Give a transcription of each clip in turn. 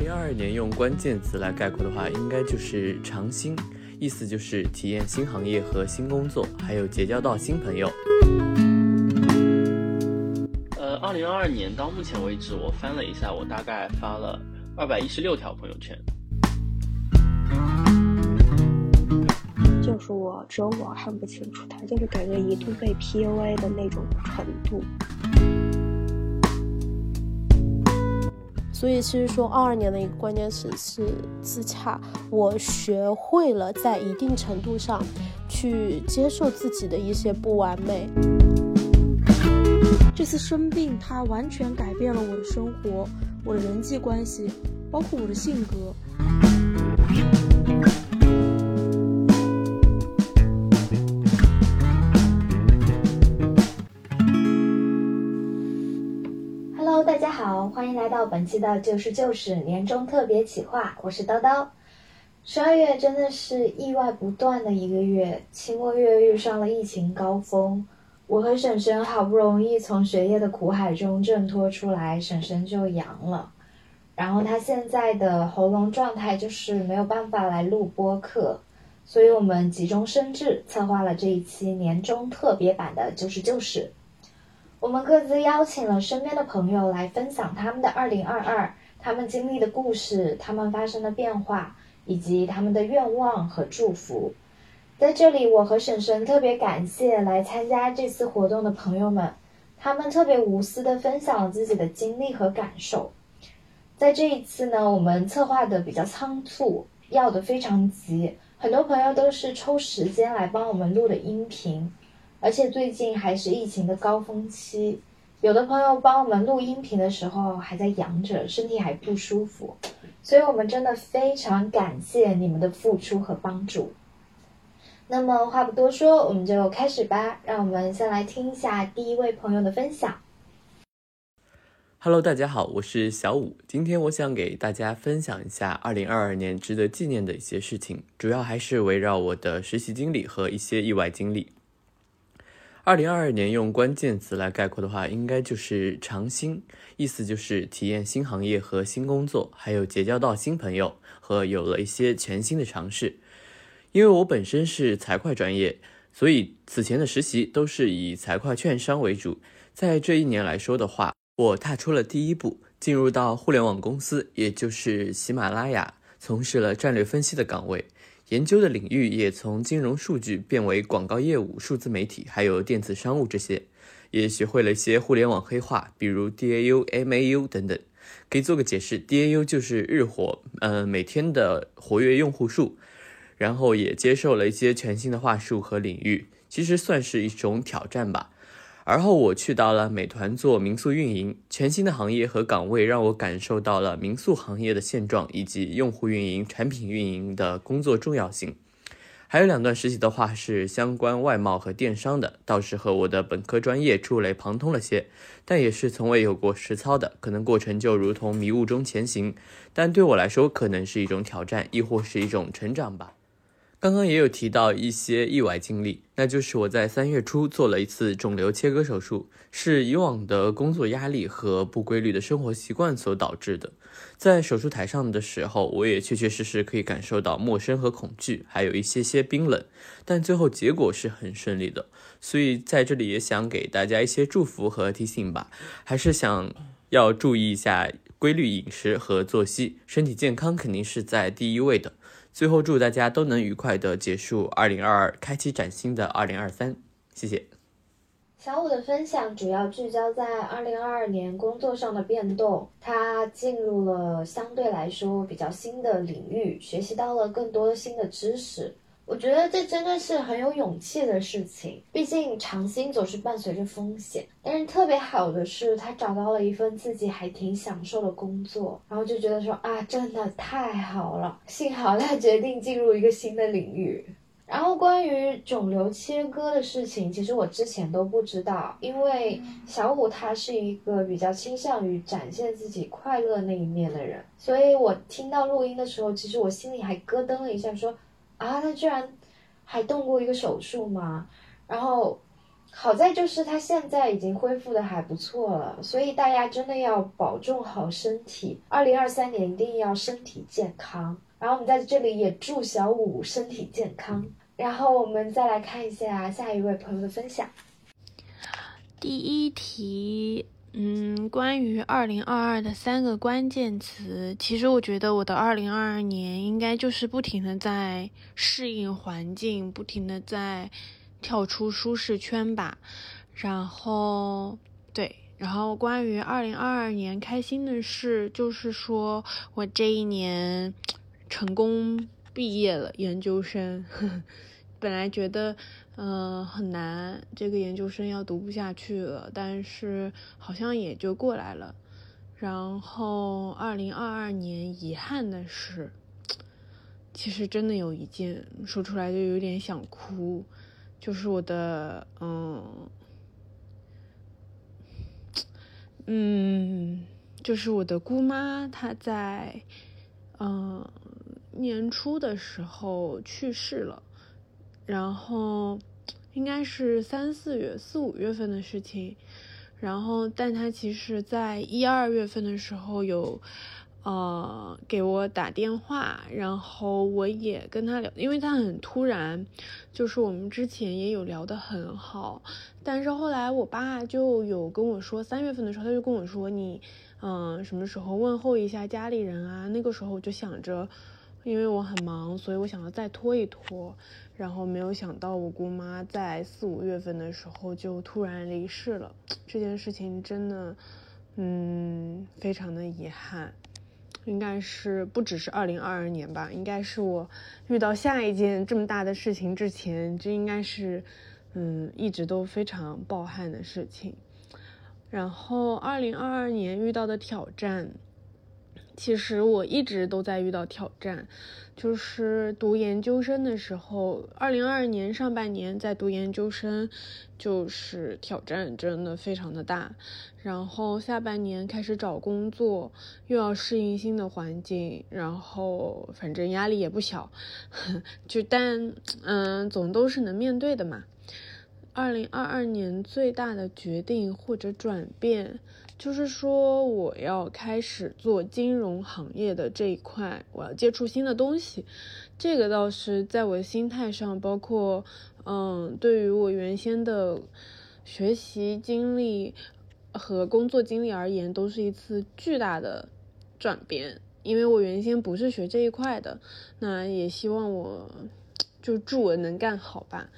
零二二年用关键词来概括的话，应该就是尝新，意思就是体验新行业和新工作，还有结交到新朋友。呃，二零二二年到目前为止，我翻了一下，我大概发了二百一十六条朋友圈。就是我只有我看不清楚，他就是感觉一度被 PUA 的那种程度。所以其实说二二年的一个关键词是自洽，我学会了在一定程度上去接受自己的一些不完美。这次生病，它完全改变了我的生活，我的人际关系，包括我的性格。好，欢迎来到本期的就是就是年终特别企划，我是叨叨。十二月真的是意外不断的一个月，期末月遇上了疫情高峰，我和婶婶好不容易从学业的苦海中挣脱出来，婶婶就阳了，然后她现在的喉咙状态就是没有办法来录播客，所以我们急中生智策划了这一期年终特别版的就是就是。我们各自邀请了身边的朋友来分享他们的二零二二，他们经历的故事，他们发生的变化，以及他们的愿望和祝福。在这里，我和婶婶特别感谢来参加这次活动的朋友们，他们特别无私的分享了自己的经历和感受。在这一次呢，我们策划的比较仓促，要的非常急，很多朋友都是抽时间来帮我们录的音频。而且最近还是疫情的高峰期，有的朋友帮我们录音频的时候还在阳着，身体还不舒服，所以我们真的非常感谢你们的付出和帮助。那么话不多说，我们就开始吧。让我们先来听一下第一位朋友的分享。Hello，大家好，我是小五。今天我想给大家分享一下2022年值得纪念的一些事情，主要还是围绕我的实习经历和一些意外经历。二零二二年用关键词来概括的话，应该就是尝新，意思就是体验新行业和新工作，还有结交到新朋友和有了一些全新的尝试。因为我本身是财会专业，所以此前的实习都是以财会券商为主。在这一年来说的话，我踏出了第一步，进入到互联网公司，也就是喜马拉雅，从事了战略分析的岗位。研究的领域也从金融数据变为广告业务、数字媒体，还有电子商务这些，也学会了一些互联网黑话，比如 DAU、MAU 等等。可以做个解释，DAU 就是日活，呃，每天的活跃用户数。然后也接受了一些全新的话术和领域，其实算是一种挑战吧。而后我去到了美团做民宿运营，全新的行业和岗位让我感受到了民宿行业的现状以及用户运营、产品运营的工作重要性。还有两段实习的话是相关外贸和电商的，倒是和我的本科专业触类旁通了些，但也是从未有过实操的，可能过程就如同迷雾中前行，但对我来说可能是一种挑战，亦或是一种成长吧。刚刚也有提到一些意外经历，那就是我在三月初做了一次肿瘤切割手术，是以往的工作压力和不规律的生活习惯所导致的。在手术台上的时候，我也确确实实可以感受到陌生和恐惧，还有一些些冰冷，但最后结果是很顺利的。所以在这里也想给大家一些祝福和提醒吧，还是想要注意一下规律饮食和作息，身体健康肯定是在第一位的。最后，祝大家都能愉快的结束二零二二，开启崭新的二零二三。谢谢。小五的分享主要聚焦在二零二二年工作上的变动，他进入了相对来说比较新的领域，学习到了更多新的知识。我觉得这真的是很有勇气的事情，毕竟尝新总是伴随着风险。但是特别好的是，他找到了一份自己还挺享受的工作，然后就觉得说啊，真的太好了，幸好他决定进入一个新的领域。然后关于肿瘤切割的事情，其实我之前都不知道，因为小五他是一个比较倾向于展现自己快乐那一面的人，所以我听到录音的时候，其实我心里还咯噔了一下，说。啊，他居然还动过一个手术吗？然后好在就是他现在已经恢复的还不错了，所以大家真的要保重好身体。二零二三年一定要身体健康。然后我们在这里也祝小五身体健康。然后我们再来看一下下一位朋友的分享。第一题，嗯，关于二零二二的三个关键词，其实我觉得我的二零二二年应该就是不停的在适应环境，不停的在跳出舒适圈吧。然后，对，然后关于二零二二年开心的事，就是说我这一年成功毕业了研究生。呵 呵本来觉得，嗯，很难，这个研究生要读不下去了，但是好像也就过来了。然后，二零二二年遗憾的是，其实真的有一件说出来就有点想哭，就是我的，嗯，嗯，就是我的姑妈，她在，嗯，年初的时候去世了。然后，应该是三四月、四五月份的事情。然后，但他其实在一二月份的时候有，呃，给我打电话，然后我也跟他聊，因为他很突然，就是我们之前也有聊得很好，但是后来我爸就有跟我说，三月份的时候他就跟我说，你，嗯，什么时候问候一下家里人啊？那个时候我就想着，因为我很忙，所以我想要再拖一拖。然后没有想到，我姑妈在四五月份的时候就突然离世了。这件事情真的，嗯，非常的遗憾。应该是不只是二零二二年吧，应该是我遇到下一件这么大的事情之前，这应该是，嗯，一直都非常抱憾的事情。然后二零二二年遇到的挑战。其实我一直都在遇到挑战，就是读研究生的时候，二零二二年上半年在读研究生，就是挑战真的非常的大。然后下半年开始找工作，又要适应新的环境，然后反正压力也不小，就但嗯，总都是能面对的嘛。二零二二年最大的决定或者转变。就是说，我要开始做金融行业的这一块，我要接触新的东西。这个倒是在我的心态上，包括，嗯，对于我原先的学习经历和工作经历而言，都是一次巨大的转变。因为我原先不是学这一块的，那也希望我就祝我能干好吧。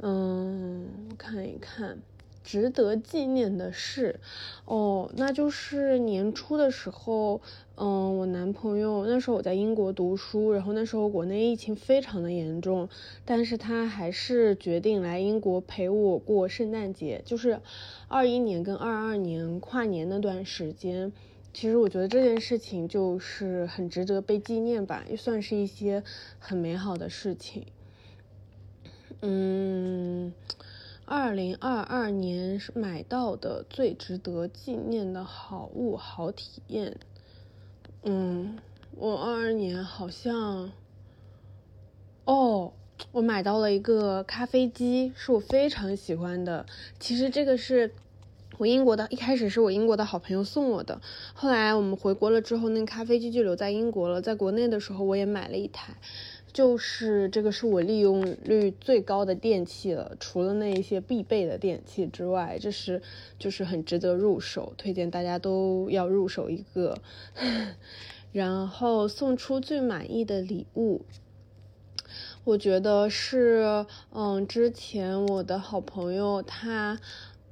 嗯，我看一看。值得纪念的事，哦，那就是年初的时候，嗯，我男朋友那时候我在英国读书，然后那时候国内疫情非常的严重，但是他还是决定来英国陪我过圣诞节，就是二一年跟二二年跨年那段时间，其实我觉得这件事情就是很值得被纪念吧，也算是一些很美好的事情，嗯。二零二二年是买到的最值得纪念的好物、好体验。嗯，我二二年好像，哦，我买到了一个咖啡机，是我非常喜欢的。其实这个是我英国的，一开始是我英国的好朋友送我的，后来我们回国了之后，那咖啡机就留在英国了。在国内的时候，我也买了一台。就是这个是我利用率最高的电器了，除了那一些必备的电器之外，这是就是很值得入手，推荐大家都要入手一个。然后送出最满意的礼物，我觉得是，嗯，之前我的好朋友他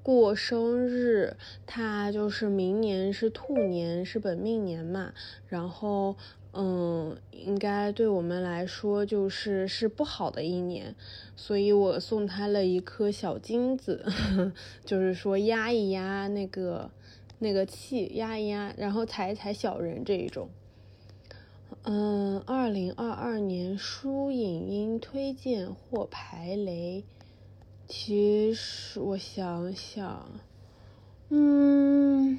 过生日，他就是明年是兔年，是本命年嘛，然后。嗯，应该对我们来说就是是不好的一年，所以我送他了一颗小金子，就是说压一压那个那个气，压一压，然后踩一踩小人这一种。嗯，二零二二年书影音推荐或排雷，其实我想想，嗯，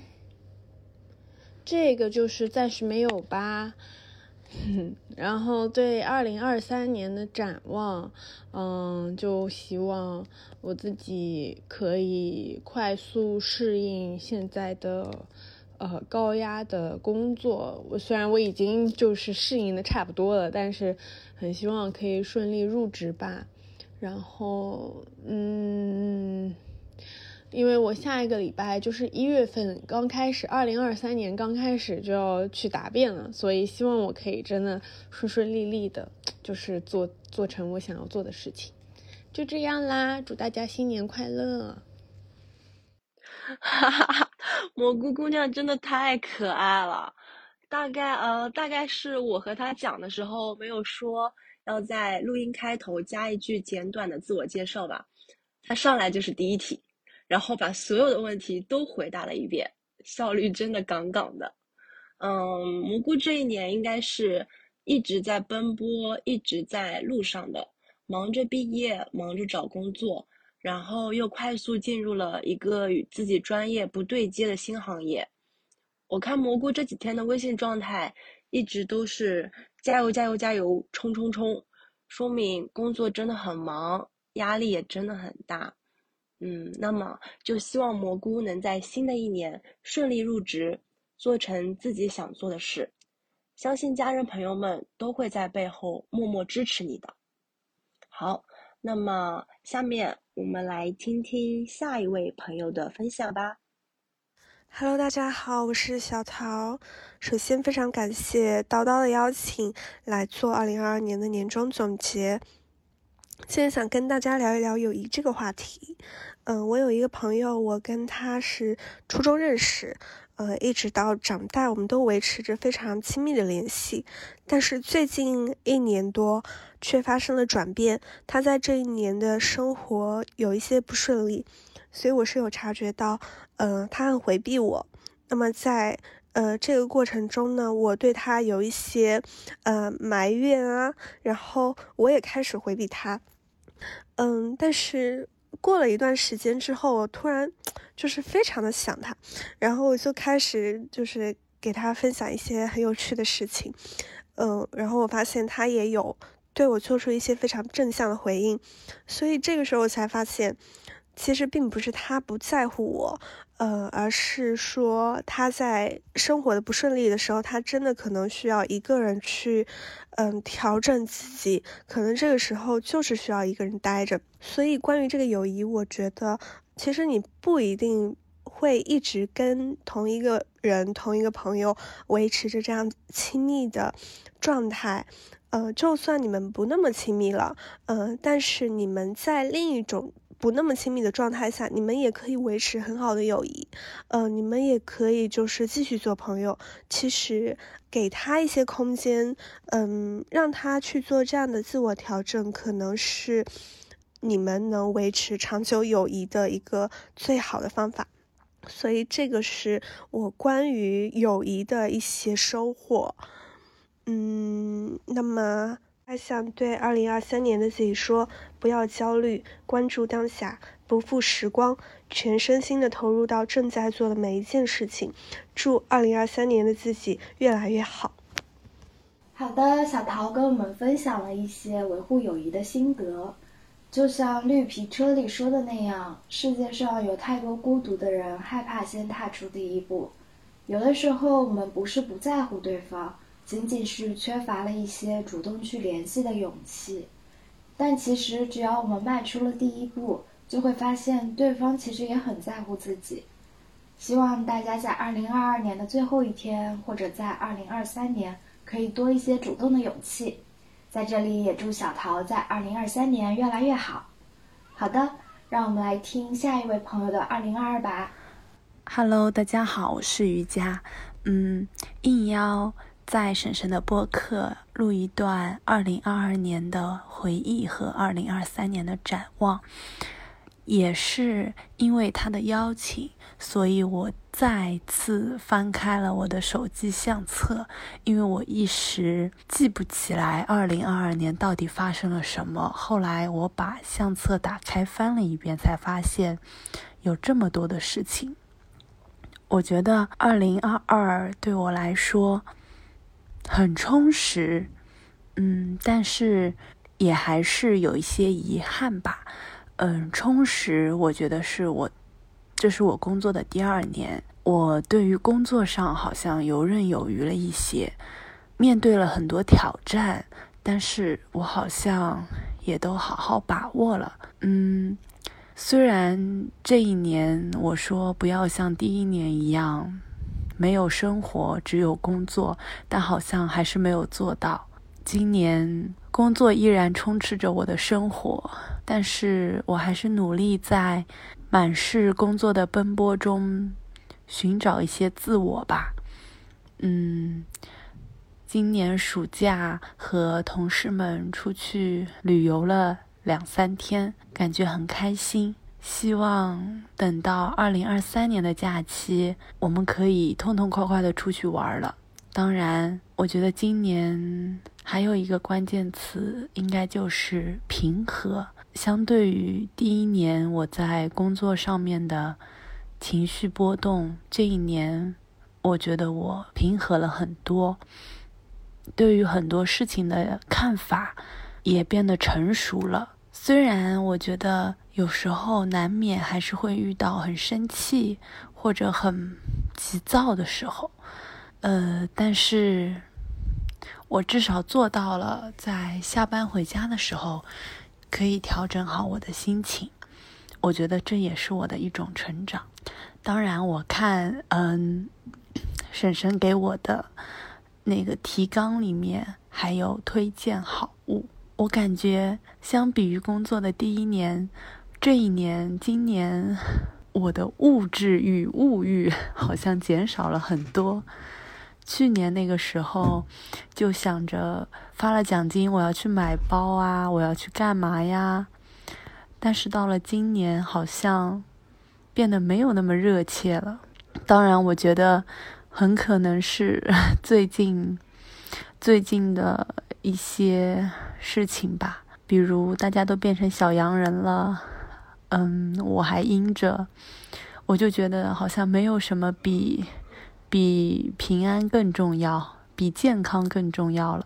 这个就是暂时没有吧。然后对二零二三年的展望，嗯，就希望我自己可以快速适应现在的呃高压的工作。我虽然我已经就是适应的差不多了，但是很希望可以顺利入职吧。然后，嗯。因为我下一个礼拜就是一月份刚开始，二零二三年刚开始就要去答辩了，所以希望我可以真的顺顺利利的，就是做做成我想要做的事情。就这样啦，祝大家新年快乐！哈哈哈，蘑菇姑娘真的太可爱了。大概呃，大概是我和她讲的时候没有说要在录音开头加一句简短的自我介绍吧，她上来就是第一题。然后把所有的问题都回答了一遍，效率真的杠杠的。嗯，蘑菇这一年应该是一直在奔波，一直在路上的，忙着毕业，忙着找工作，然后又快速进入了一个与自己专业不对接的新行业。我看蘑菇这几天的微信状态一直都是加油加油加油，冲冲冲，说明工作真的很忙，压力也真的很大。嗯，那么就希望蘑菇能在新的一年顺利入职，做成自己想做的事。相信家人朋友们都会在背后默默支持你的。好，那么下面我们来听听下一位朋友的分享吧。Hello，大家好，我是小桃。首先非常感谢叨叨的邀请来做二零二二年的年终总结。现在想跟大家聊一聊友谊这个话题。嗯，我有一个朋友，我跟他是初中认识，呃，一直到长大，我们都维持着非常亲密的联系。但是最近一年多，却发生了转变。他在这一年的生活有一些不顺利，所以我是有察觉到，呃，他很回避我。那么在呃，这个过程中呢，我对他有一些呃埋怨啊，然后我也开始回避他，嗯，但是过了一段时间之后，我突然就是非常的想他，然后我就开始就是给他分享一些很有趣的事情，嗯，然后我发现他也有对我做出一些非常正向的回应，所以这个时候我才发现。其实并不是他不在乎我，呃，而是说他在生活的不顺利的时候，他真的可能需要一个人去，嗯，调整自己，可能这个时候就是需要一个人待着。所以关于这个友谊，我觉得其实你不一定会一直跟同一个人、同一个朋友维持着这样亲密的状态，呃，就算你们不那么亲密了，嗯，但是你们在另一种。不那么亲密的状态下，你们也可以维持很好的友谊，呃，你们也可以就是继续做朋友。其实给他一些空间，嗯，让他去做这样的自我调整，可能是你们能维持长久友谊的一个最好的方法。所以这个是我关于友谊的一些收获。嗯，那么。还想对二零二三年的自己说：不要焦虑，关注当下，不负时光，全身心的投入到正在做的每一件事情。祝二零二三年的自己越来越好。好的，小桃跟我们分享了一些维护友谊的心得。就像绿皮车里说的那样，世界上有太多孤独的人，害怕先踏出第一步。有的时候，我们不是不在乎对方。仅仅是缺乏了一些主动去联系的勇气，但其实只要我们迈出了第一步，就会发现对方其实也很在乎自己。希望大家在二零二二年的最后一天，或者在二零二三年，可以多一些主动的勇气。在这里也祝小桃在二零二三年越来越好。好的，让我们来听下一位朋友的二零二二吧。Hello，大家好，我是瑜伽。嗯，应邀。在婶婶的播客录一段二零二二年的回忆和二零二三年的展望，也是因为他的邀请，所以我再次翻开了我的手机相册，因为我一时记不起来二零二二年到底发生了什么。后来我把相册打开翻了一遍，才发现有这么多的事情。我觉得二零二二对我来说。很充实，嗯，但是也还是有一些遗憾吧。嗯，充实，我觉得是我，这是我工作的第二年，我对于工作上好像游刃有余了一些，面对了很多挑战，但是我好像也都好好把握了。嗯，虽然这一年我说不要像第一年一样没有生活，只有工作，但好像还是没有做到。今年工作依然充斥着我的生活，但是我还是努力在满是工作的奔波中寻找一些自我吧。嗯，今年暑假和同事们出去旅游了两三天，感觉很开心。希望等到二零二三年的假期，我们可以痛痛快快的出去玩了。当然，我觉得今年还有一个关键词，应该就是平和。相对于第一年我在工作上面的情绪波动，这一年我觉得我平和了很多，对于很多事情的看法也变得成熟了。虽然我觉得有时候难免还是会遇到很生气或者很急躁的时候。呃，但是我至少做到了，在下班回家的时候，可以调整好我的心情。我觉得这也是我的一种成长。当然，我看，嗯，婶婶给我的那个提纲里面还有推荐好物，我感觉相比于工作的第一年，这一年，今年我的物质与物欲好像减少了很多。去年那个时候，就想着发了奖金，我要去买包啊，我要去干嘛呀？但是到了今年，好像变得没有那么热切了。当然，我觉得很可能是 最近最近的一些事情吧，比如大家都变成小洋人了，嗯，我还阴着，我就觉得好像没有什么比。比平安更重要，比健康更重要了。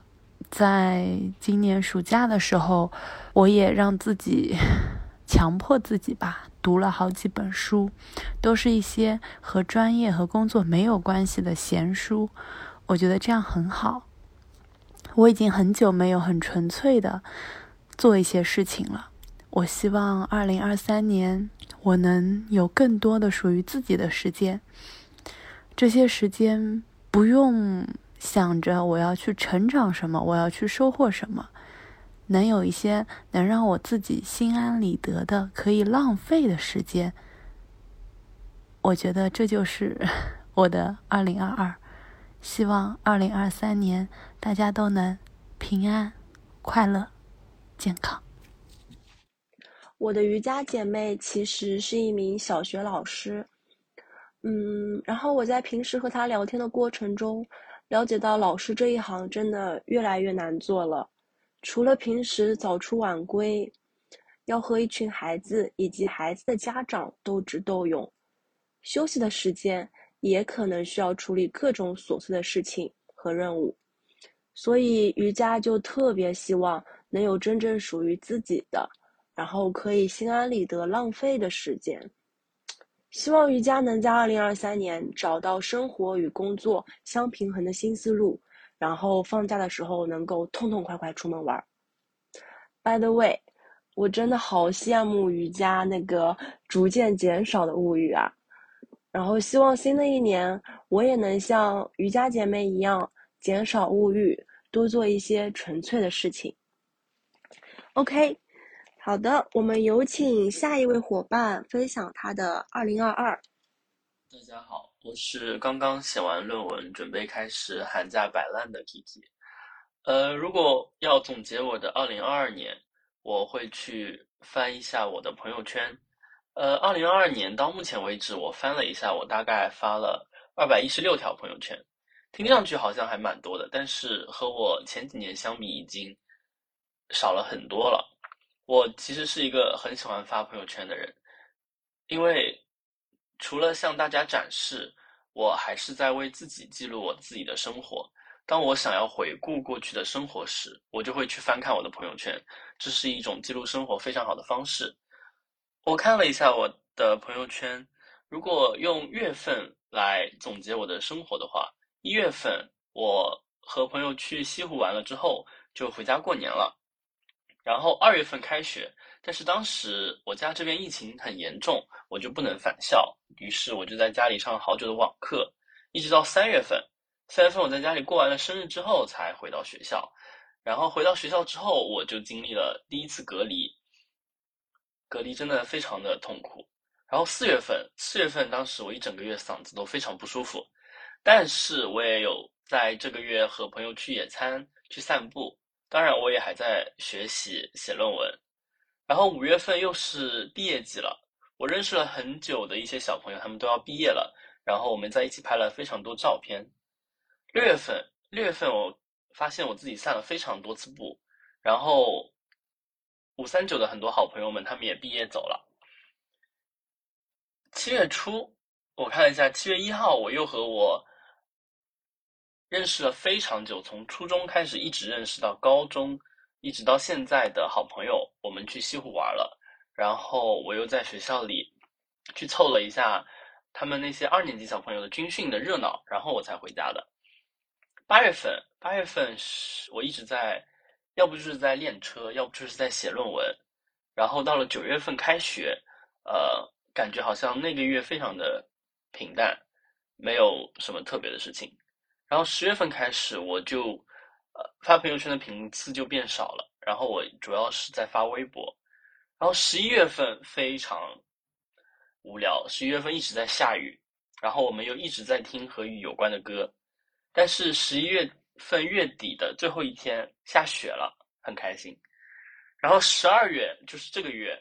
在今年暑假的时候，我也让自己 强迫自己吧，读了好几本书，都是一些和专业和工作没有关系的闲书。我觉得这样很好。我已经很久没有很纯粹的做一些事情了。我希望二零二三年我能有更多的属于自己的时间。这些时间不用想着我要去成长什么，我要去收获什么，能有一些能让我自己心安理得的可以浪费的时间，我觉得这就是 我的二零二二。希望二零二三年大家都能平安、快乐、健康。我的瑜伽姐妹其实是一名小学老师。嗯，然后我在平时和她聊天的过程中，了解到老师这一行真的越来越难做了。除了平时早出晚归，要和一群孩子以及孩子的家长斗智斗勇，休息的时间也可能需要处理各种琐碎的事情和任务。所以瑜伽就特别希望能有真正属于自己的，然后可以心安理得浪费的时间。希望瑜伽能在二零二三年找到生活与工作相平衡的新思路，然后放假的时候能够痛痛快快出门玩。By the way，我真的好羡慕瑜伽那个逐渐减少的物欲啊！然后希望新的一年我也能像瑜伽姐妹一样减少物欲，多做一些纯粹的事情。OK。好的，我们有请下一位伙伴分享他的二零二二。大家好，我是刚刚写完论文，准备开始寒假摆烂的 Kiki。呃，如果要总结我的二零二二年，我会去翻一下我的朋友圈。呃，二零二二年到目前为止，我翻了一下，我大概发了二百一十六条朋友圈，听上去好像还蛮多的，但是和我前几年相比，已经少了很多了。我其实是一个很喜欢发朋友圈的人，因为除了向大家展示，我还是在为自己记录我自己的生活。当我想要回顾过去的生活时，我就会去翻看我的朋友圈，这是一种记录生活非常好的方式。我看了一下我的朋友圈，如果用月份来总结我的生活的话，一月份我和朋友去西湖玩了之后，就回家过年了。然后二月份开学，但是当时我家这边疫情很严重，我就不能返校，于是我就在家里上了好久的网课，一直到三月份。三月份我在家里过完了生日之后才回到学校，然后回到学校之后我就经历了第一次隔离，隔离真的非常的痛苦。然后四月份，四月份当时我一整个月嗓子都非常不舒服，但是我也有在这个月和朋友去野餐、去散步，当然我也还在学习写论文。然后五月份又是毕业季了，我认识了很久的一些小朋友，他们都要毕业了，然后我们在一起拍了非常多照片。六月份，六月份我发现我自己散了非常多次步，然后五三九的很多好朋友们他们也毕业走了。七月初，我看了一下，七月一号我又和我认识了非常久，从初中开始一直认识到高中，一直到现在的好朋友，我们去西湖玩了，然后我又在学校里去凑了一下他们那些二年级小朋友的军训的热闹，然后我才回家的。八月份，八月份是我一直在，要不就是在练车，要不就是在写论文。然后到了九月份开学，呃，感觉好像那个月非常的平淡，没有什么特别的事情。然后十月份开始，我就呃发朋友圈的频次就变少了。然后我主要是在发微博。然后十一月份非常无聊，十一月份一直在下雨，然后我们又一直在听和雨有关的歌。但是十一月份月底的最后一天下雪了，很开心。然后十二月就是这个月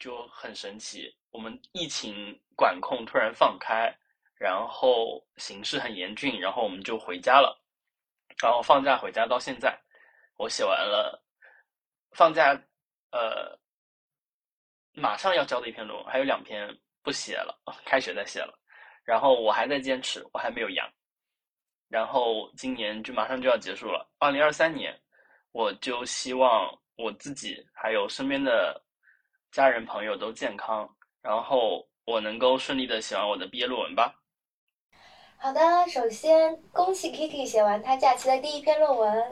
就很神奇，我们疫情管控突然放开，然后形势很严峻，然后我们就回家了。然后放假回家到现在，我写完了放假呃马上要交的一篇论文，还有两篇不写了，开学再写了。然后我还在坚持，我还没有阳。然后今年就马上就要结束了，二零二三年，我就希望我自己还有身边的家人朋友都健康，然后我能够顺利的写完我的毕业论文吧。好的，首先恭喜 Kiki 写完他假期的第一篇论文，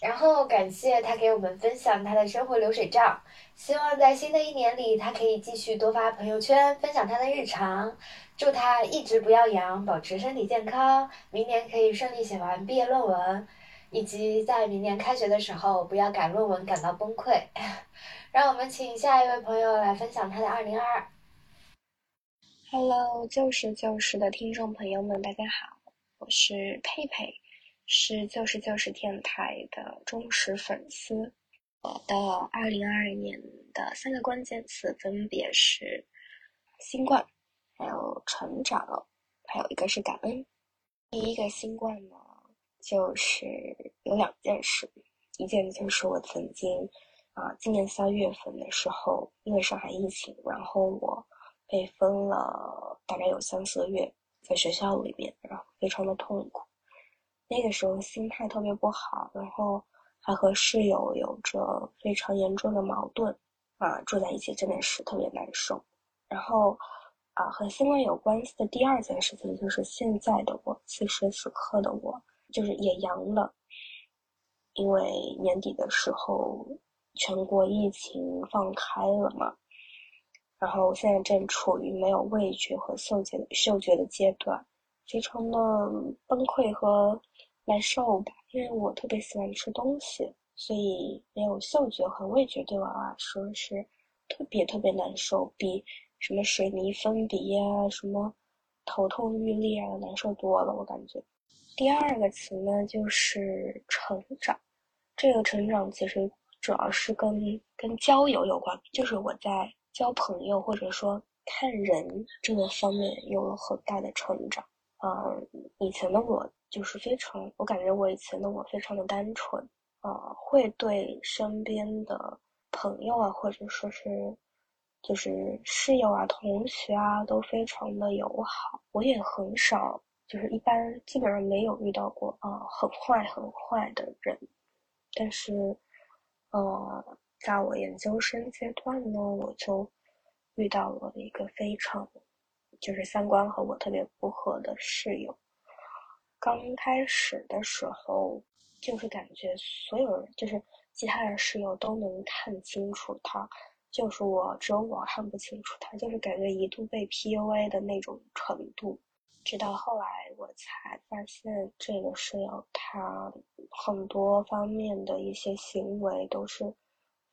然后感谢他给我们分享他的生活流水账。希望在新的一年里，他可以继续多发朋友圈，分享他的日常。祝他一直不要阳，保持身体健康，明年可以顺利写完毕业论文，以及在明年开学的时候不要赶论文赶到崩溃。让我们请下一位朋友来分享他的二零二二。Hello，就是就是的听众朋友们，大家好，我是佩佩，是就是就是电台的忠实粉丝。我的二零二二年的三个关键词分别是新冠，还有成长，还有一个是感恩。第一个新冠呢，就是有两件事，一件就是我曾经啊，今年三月份的时候，因为上海疫情，然后我被封了大概有三四个月在学校里面，然后非常的痛苦。那个时候心态特别不好，然后。还和室友有着非常严重的矛盾，啊，住在一起真的是特别难受。然后，啊，和新冠有关系的第二件事情就是现在的我，此时此刻的我，就是也阳了。因为年底的时候，全国疫情放开了嘛，然后我现在正处于没有味觉和嗅觉嗅觉的阶段，非常的崩溃和难受吧。因为我特别喜欢吃东西，所以没有嗅觉和味觉对我来说是特别特别难受，比什么水泥分别啊、什么头痛欲裂啊难受多了。我感觉。第二个词呢，就是成长。这个成长其实主要是跟跟交友有关，就是我在交朋友或者说看人这个方面有了很大的成长。嗯，以前的我。就是非常，我感觉我以前的我非常的单纯，啊，会对身边的朋友啊，或者说是就是室友啊、同学啊，都非常的友好。我也很少就是一般基本上没有遇到过啊很坏很坏的人，但是呃，在我研究生阶段呢，我就遇到了一个非常就是三观和我特别不合的室友。刚开始的时候，就是感觉所有人，就是其他的室友都能看清楚他，就是我只有我看不清楚他，就是感觉一度被 PUA 的那种程度。直到后来，我才发现这个室友他很多方面的一些行为都是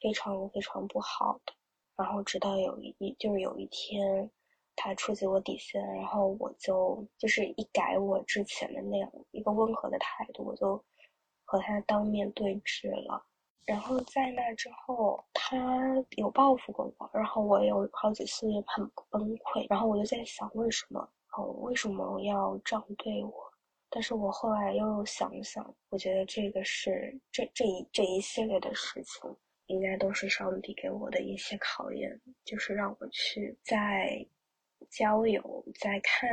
非常非常不好的。然后直到有一就是有一天。他触及我底线，然后我就就是一改我之前的那样一个温和的态度，我就和他当面对质了。然后在那之后，他有报复过我，然后我有好几次很崩溃。然后我就在想，为什么哦，为什么要这样对我？但是我后来又想想，我觉得这个是这这一这一系列的事情，应该都是上帝给我的一些考验，就是让我去在。交友在看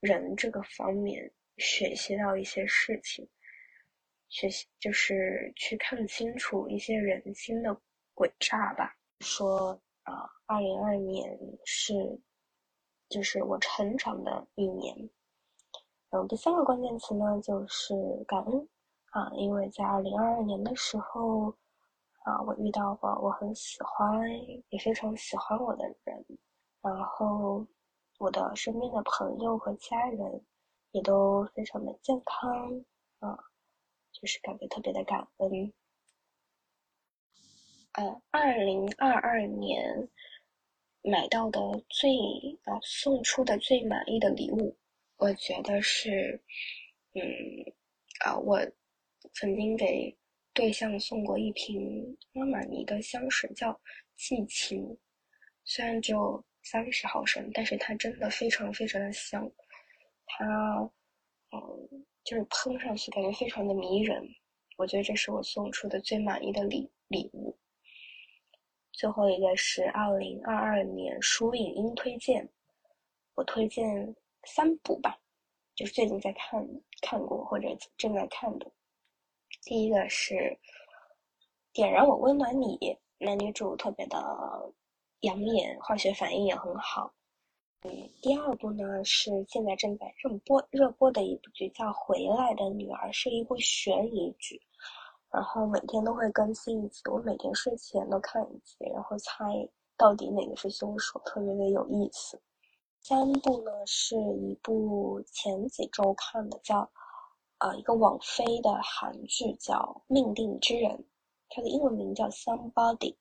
人这个方面学习到一些事情，学习就是去看清楚一些人心的诡诈吧。说啊，二零二年是就是我成长的一年。然后第三个关键词呢，就是感恩啊，因为在二零二二年的时候啊，我遇到过我很喜欢也非常喜欢我的人。然后，我的身边的朋友和家人也都非常的健康，啊，就是感觉特别的感恩。呃，二零二二年买到的最啊送出的最满意的礼物，我觉得是，嗯，啊，我曾经给对象送过一瓶阿玛尼的香水，叫寄情，虽然只有。三十毫升，但是它真的非常非常的香，它，嗯，就是喷上去感觉非常的迷人，我觉得这是我送出的最满意的礼礼物。最后一个是二零二二年书影音推荐，我推荐三部吧，就是最近在看看过或者正在看的。第一个是《点燃我温暖你》，男女主特别的。养眼，化学反应也很好。嗯，第二部呢是现在正在热播热播的一部剧，叫《回来的女儿》，是一部悬疑剧。然后每天都会更新一集，我每天睡前都看一集，然后猜到底哪个是凶手，特别的有意思。三部呢是一部前几周看的，叫啊一个网飞的韩剧，叫《命定之人》，它的英文名叫《Somebody》。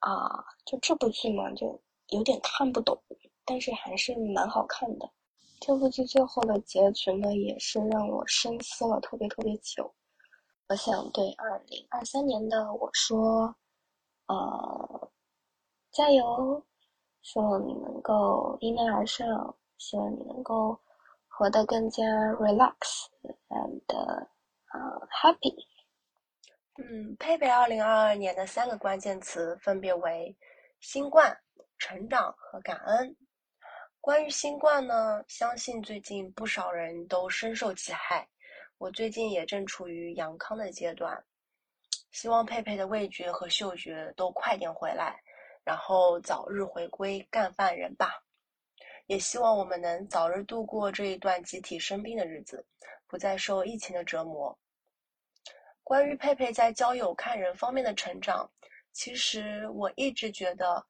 啊，就这部剧嘛，就有点看不懂，但是还是蛮好看的。这部剧最后的结局呢，也是让我深思了特别特别久。我想对二零二三年的我说，呃，加油！希望你能够迎难而上，希望你能够活得更加 relax and 呃 happy。嗯，佩佩二零二二年的三个关键词分别为新冠、成长和感恩。关于新冠呢，相信最近不少人都深受其害。我最近也正处于阳康的阶段，希望佩佩的味觉和嗅觉都快点回来，然后早日回归干饭人吧。也希望我们能早日度过这一段集体生病的日子，不再受疫情的折磨。关于佩佩在交友看人方面的成长，其实我一直觉得，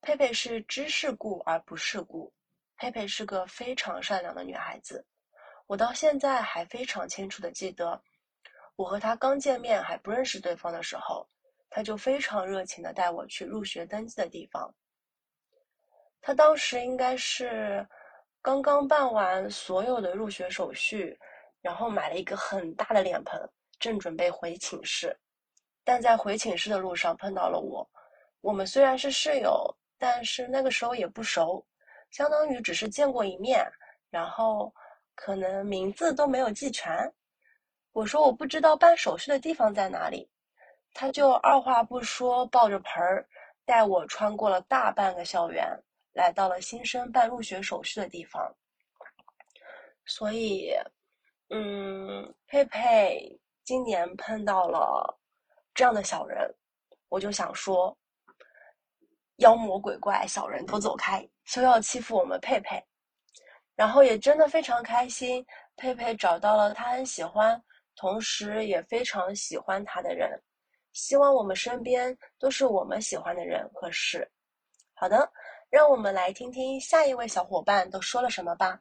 佩佩是知世故而不世故。佩佩是个非常善良的女孩子，我到现在还非常清楚的记得，我和她刚见面还不认识对方的时候，她就非常热情的带我去入学登记的地方。他当时应该是刚刚办完所有的入学手续，然后买了一个很大的脸盆。正准备回寝室，但在回寝室的路上碰到了我。我们虽然是室友，但是那个时候也不熟，相当于只是见过一面，然后可能名字都没有记全。我说我不知道办手续的地方在哪里，他就二话不说，抱着盆儿带我穿过了大半个校园，来到了新生办入学手续的地方。所以，嗯，佩佩今年碰到了这样的小人，我就想说，妖魔鬼怪、小人都走开，休要欺负我们佩佩。然后也真的非常开心，佩佩找到了他很喜欢，同时也非常喜欢他的人。希望我们身边都是我们喜欢的人和事。好的，让我们来听听下一位小伙伴都说了什么吧。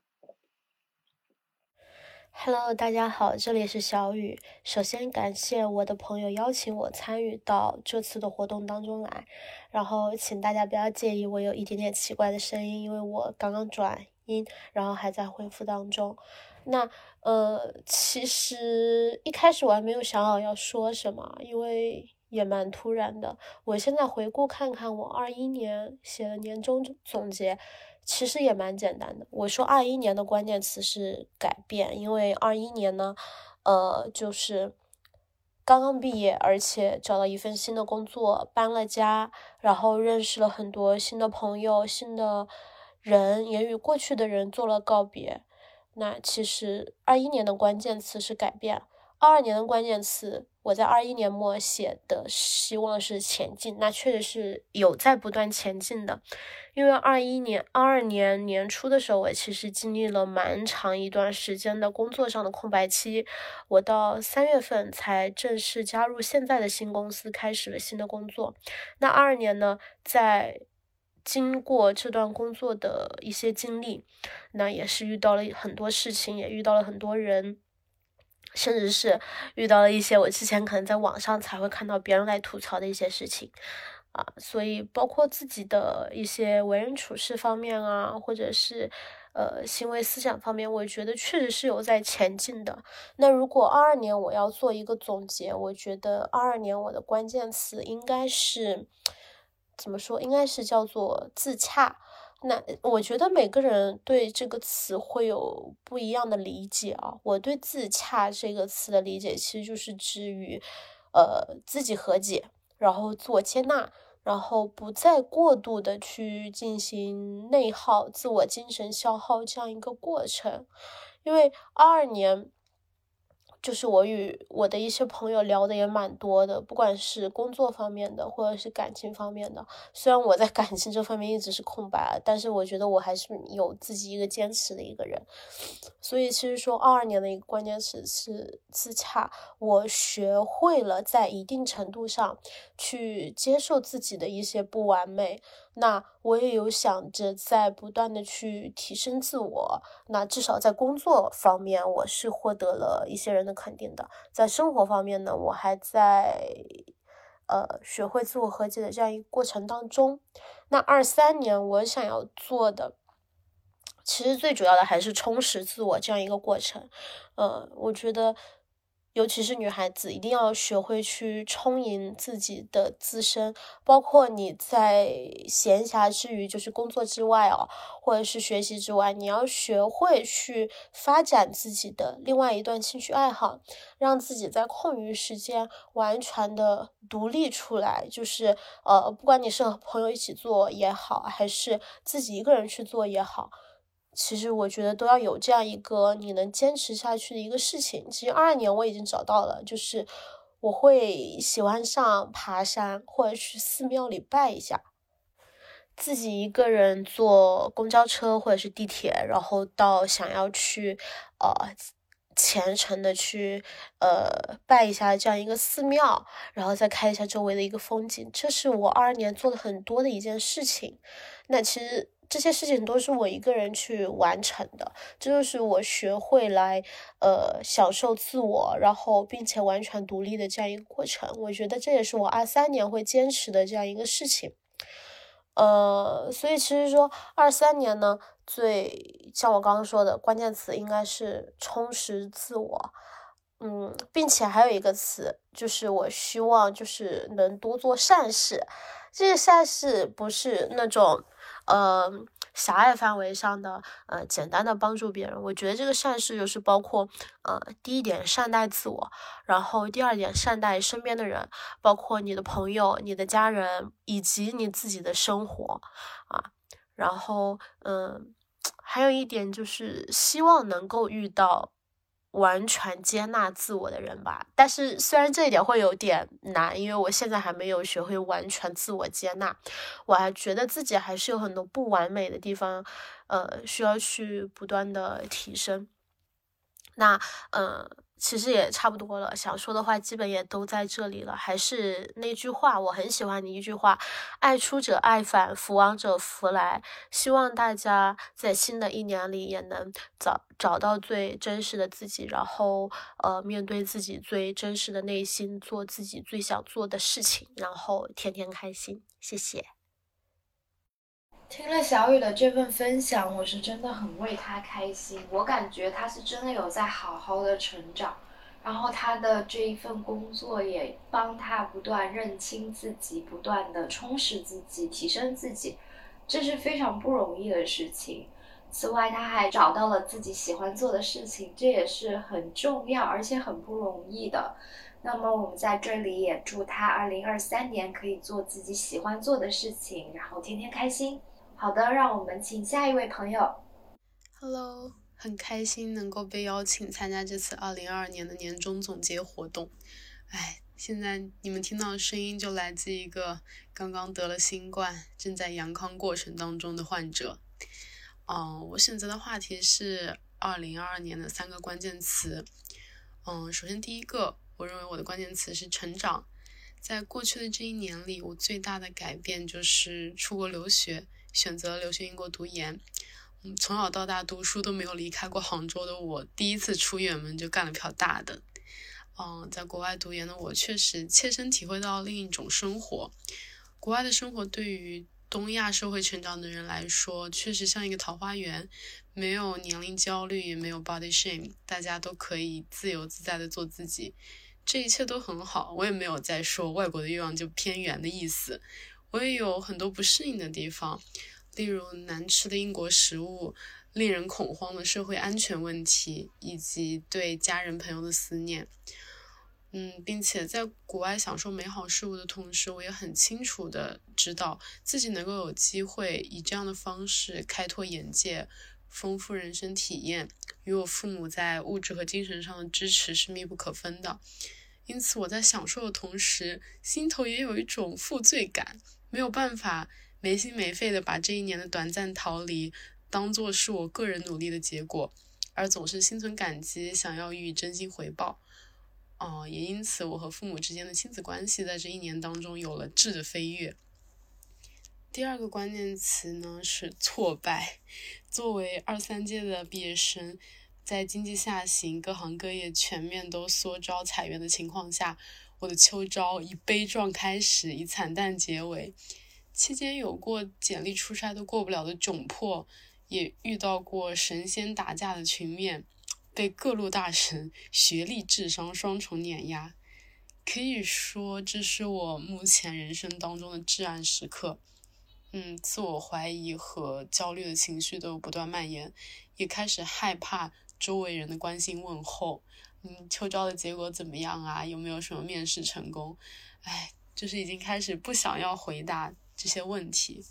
Hello，大家好，这里是小雨。首先感谢我的朋友邀请我参与到这次的活动当中来，然后请大家不要介意我有一点点奇怪的声音，因为我刚刚转音，然后还在恢复当中。那呃，其实一开始我还没有想好要说什么，因为也蛮突然的。我现在回顾看看我二一年写的年终总结。其实也蛮简单的。我说二一年的关键词是改变，因为二一年呢，呃，就是刚刚毕业，而且找到一份新的工作，搬了家，然后认识了很多新的朋友、新的人，也与过去的人做了告别。那其实二一年的关键词是改变，二二年的关键词我在二一年末写的希望是前进，那确实是有在不断前进的。因为二一年、二二年年初的时候，我其实经历了蛮长一段时间的工作上的空白期，我到三月份才正式加入现在的新公司，开始了新的工作。那二二年呢，在经过这段工作的一些经历，那也是遇到了很多事情，也遇到了很多人，甚至是遇到了一些我之前可能在网上才会看到别人来吐槽的一些事情。啊，所以包括自己的一些为人处事方面啊，或者是呃行为思想方面，我觉得确实是有在前进的。那如果二二年我要做一个总结，我觉得二二年我的关键词应该是怎么说？应该是叫做自洽。那我觉得每个人对这个词会有不一样的理解啊。我对自洽这个词的理解，其实就是指与呃自己和解。然后自我接纳，然后不再过度的去进行内耗、自我精神消耗这样一个过程，因为二二年。就是我与我的一些朋友聊的也蛮多的，不管是工作方面的，或者是感情方面的。虽然我在感情这方面一直是空白，但是我觉得我还是有自己一个坚持的一个人。所以其实说二二年的一个关键词是自洽，我学会了在一定程度上去接受自己的一些不完美。那我也有想着在不断的去提升自我，那至少在工作方面，我是获得了一些人的肯定的。在生活方面呢，我还在呃学会自我和解的这样一个过程当中。那二三年我想要做的，其实最主要的还是充实自我这样一个过程。呃，我觉得。尤其是女孩子，一定要学会去充盈自己的自身，包括你在闲暇之余，就是工作之外哦，或者是学习之外，你要学会去发展自己的另外一段兴趣爱好，让自己在空余时间完全的独立出来。就是呃，不管你是和朋友一起做也好，还是自己一个人去做也好。其实我觉得都要有这样一个你能坚持下去的一个事情。其实二二年我已经找到了，就是我会喜欢上爬山，或者去寺庙里拜一下。自己一个人坐公交车或者是地铁，然后到想要去呃虔诚的去呃拜一下这样一个寺庙，然后再看一下周围的一个风景，这是我二二年做的很多的一件事情。那其实。这些事情都是我一个人去完成的，这就是我学会来呃享受自我，然后并且完全独立的这样一个过程。我觉得这也是我二三年会坚持的这样一个事情。呃，所以其实说二三年呢，最像我刚刚说的关键词应该是充实自我，嗯，并且还有一个词就是我希望就是能多做善事。这个善事不是那种。呃，狭隘范围上的呃，简单的帮助别人，我觉得这个善事就是包括呃，第一点善待自我，然后第二点善待身边的人，包括你的朋友、你的家人以及你自己的生活啊，然后嗯。还有一点就是希望能够遇到完全接纳自我的人吧。但是虽然这一点会有点难，因为我现在还没有学会完全自我接纳，我还觉得自己还是有很多不完美的地方，呃，需要去不断的提升。那，嗯。其实也差不多了，想说的话基本也都在这里了。还是那句话，我很喜欢的一句话：“爱出者爱返，福往者福来。”希望大家在新的一年里也能找找到最真实的自己，然后呃，面对自己最真实的内心，做自己最想做的事情，然后天天开心。谢谢。听了小雨的这份分享，我是真的很为他开心。我感觉他是真的有在好好的成长，然后他的这一份工作也帮他不断认清自己，不断的充实自己，提升自己，这是非常不容易的事情。此外，他还找到了自己喜欢做的事情，这也是很重要而且很不容易的。那么我们在这里也祝他二零二三年可以做自己喜欢做的事情，然后天天开心。好的，让我们请下一位朋友。Hello，很开心能够被邀请参加这次二零二二年的年终总结活动。哎，现在你们听到的声音就来自一个刚刚得了新冠、正在阳康过程当中的患者。嗯，我选择的话题是二零二二年的三个关键词。嗯，首先第一个，我认为我的关键词是成长。在过去的这一年里，我最大的改变就是出国留学。选择留学英国读研，嗯，从小到大读书都没有离开过杭州的我，第一次出远门就干了票大的。嗯，在国外读研的我，确实切身体会到另一种生活。国外的生活对于东亚社会成长的人来说，确实像一个桃花源，没有年龄焦虑，也没有 body shame，大家都可以自由自在的做自己，这一切都很好。我也没有在说外国的欲望就偏远的意思。我也有很多不适应的地方，例如难吃的英国食物、令人恐慌的社会安全问题，以及对家人朋友的思念。嗯，并且在国外享受美好事物的同时，我也很清楚的知道自己能够有机会以这样的方式开拓眼界、丰富人生体验，与我父母在物质和精神上的支持是密不可分的。因此，我在享受的同时，心头也有一种负罪感。没有办法没心没肺的把这一年的短暂逃离当做是我个人努力的结果，而总是心存感激，想要予以真心回报。哦，也因此我和父母之间的亲子关系在这一年当中有了质的飞跃。第二个关键词呢是挫败。作为二三届的毕业生，在经济下行、各行各业全面都缩招裁员的情况下。我的秋招以悲壮开始，以惨淡结尾。期间有过简历出差都过不了的窘迫，也遇到过神仙打架的群面，被各路大神学历、智商双重碾压。可以说，这是我目前人生当中的至暗时刻。嗯，自我怀疑和焦虑的情绪都不断蔓延，也开始害怕周围人的关心问候。嗯，秋招的结果怎么样啊？有没有什么面试成功？哎，就是已经开始不想要回答这些问题。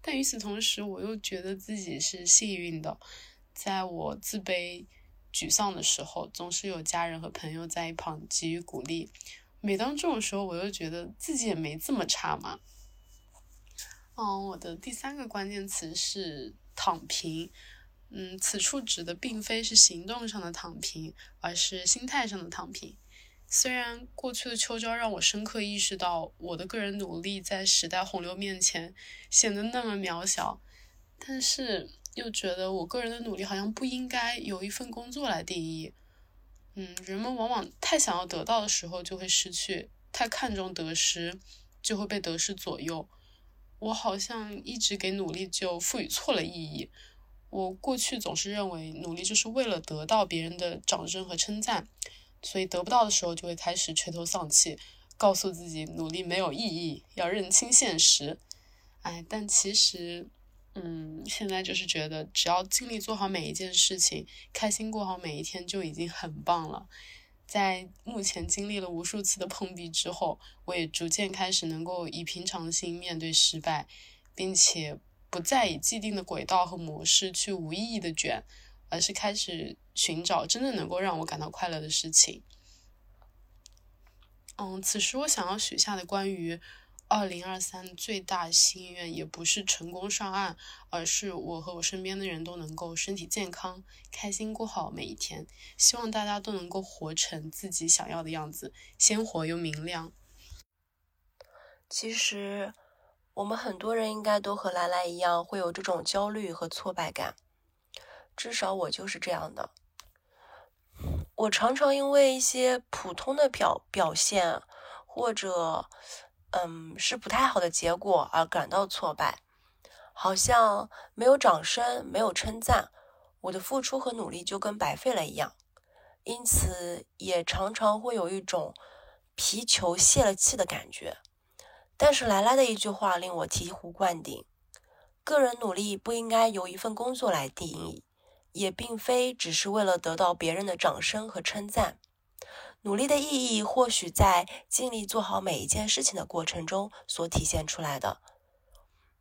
但与此同时，我又觉得自己是幸运的，在我自卑、沮丧的时候，总是有家人和朋友在一旁给予鼓励。每当这种时候，我又觉得自己也没这么差嘛。嗯，我的第三个关键词是躺平。嗯，此处指的并非是行动上的躺平，而是心态上的躺平。虽然过去的秋招让我深刻意识到我的个人努力在时代洪流面前显得那么渺小，但是又觉得我个人的努力好像不应该由一份工作来定义。嗯，人们往往太想要得到的时候就会失去，太看重得失就会被得失左右。我好像一直给努力就赋予错了意义。我过去总是认为努力就是为了得到别人的掌声和称赞，所以得不到的时候就会开始垂头丧气，告诉自己努力没有意义，要认清现实。哎，但其实，嗯，现在就是觉得只要尽力做好每一件事情，开心过好每一天就已经很棒了。在目前经历了无数次的碰壁之后，我也逐渐开始能够以平常心面对失败，并且。不再以既定的轨道和模式去无意义的卷，而是开始寻找真正能够让我感到快乐的事情。嗯，此时我想要许下的关于二零二三最大心愿，也不是成功上岸，而是我和我身边的人都能够身体健康、开心过好每一天。希望大家都能够活成自己想要的样子，鲜活又明亮。其实，我们很多人应该都和来来一样，会有这种焦虑和挫败感。至少我就是这样的。我常常因为一些普通的表表现，或者嗯是不太好的结果而感到挫败，好像没有掌声，没有称赞，我的付出和努力就跟白费了一样。因此，也常常会有一种皮球泄了气的感觉。但是莱拉的一句话令我醍醐灌顶：个人努力不应该由一份工作来定义，也并非只是为了得到别人的掌声和称赞。努力的意义或许在尽力做好每一件事情的过程中所体现出来的。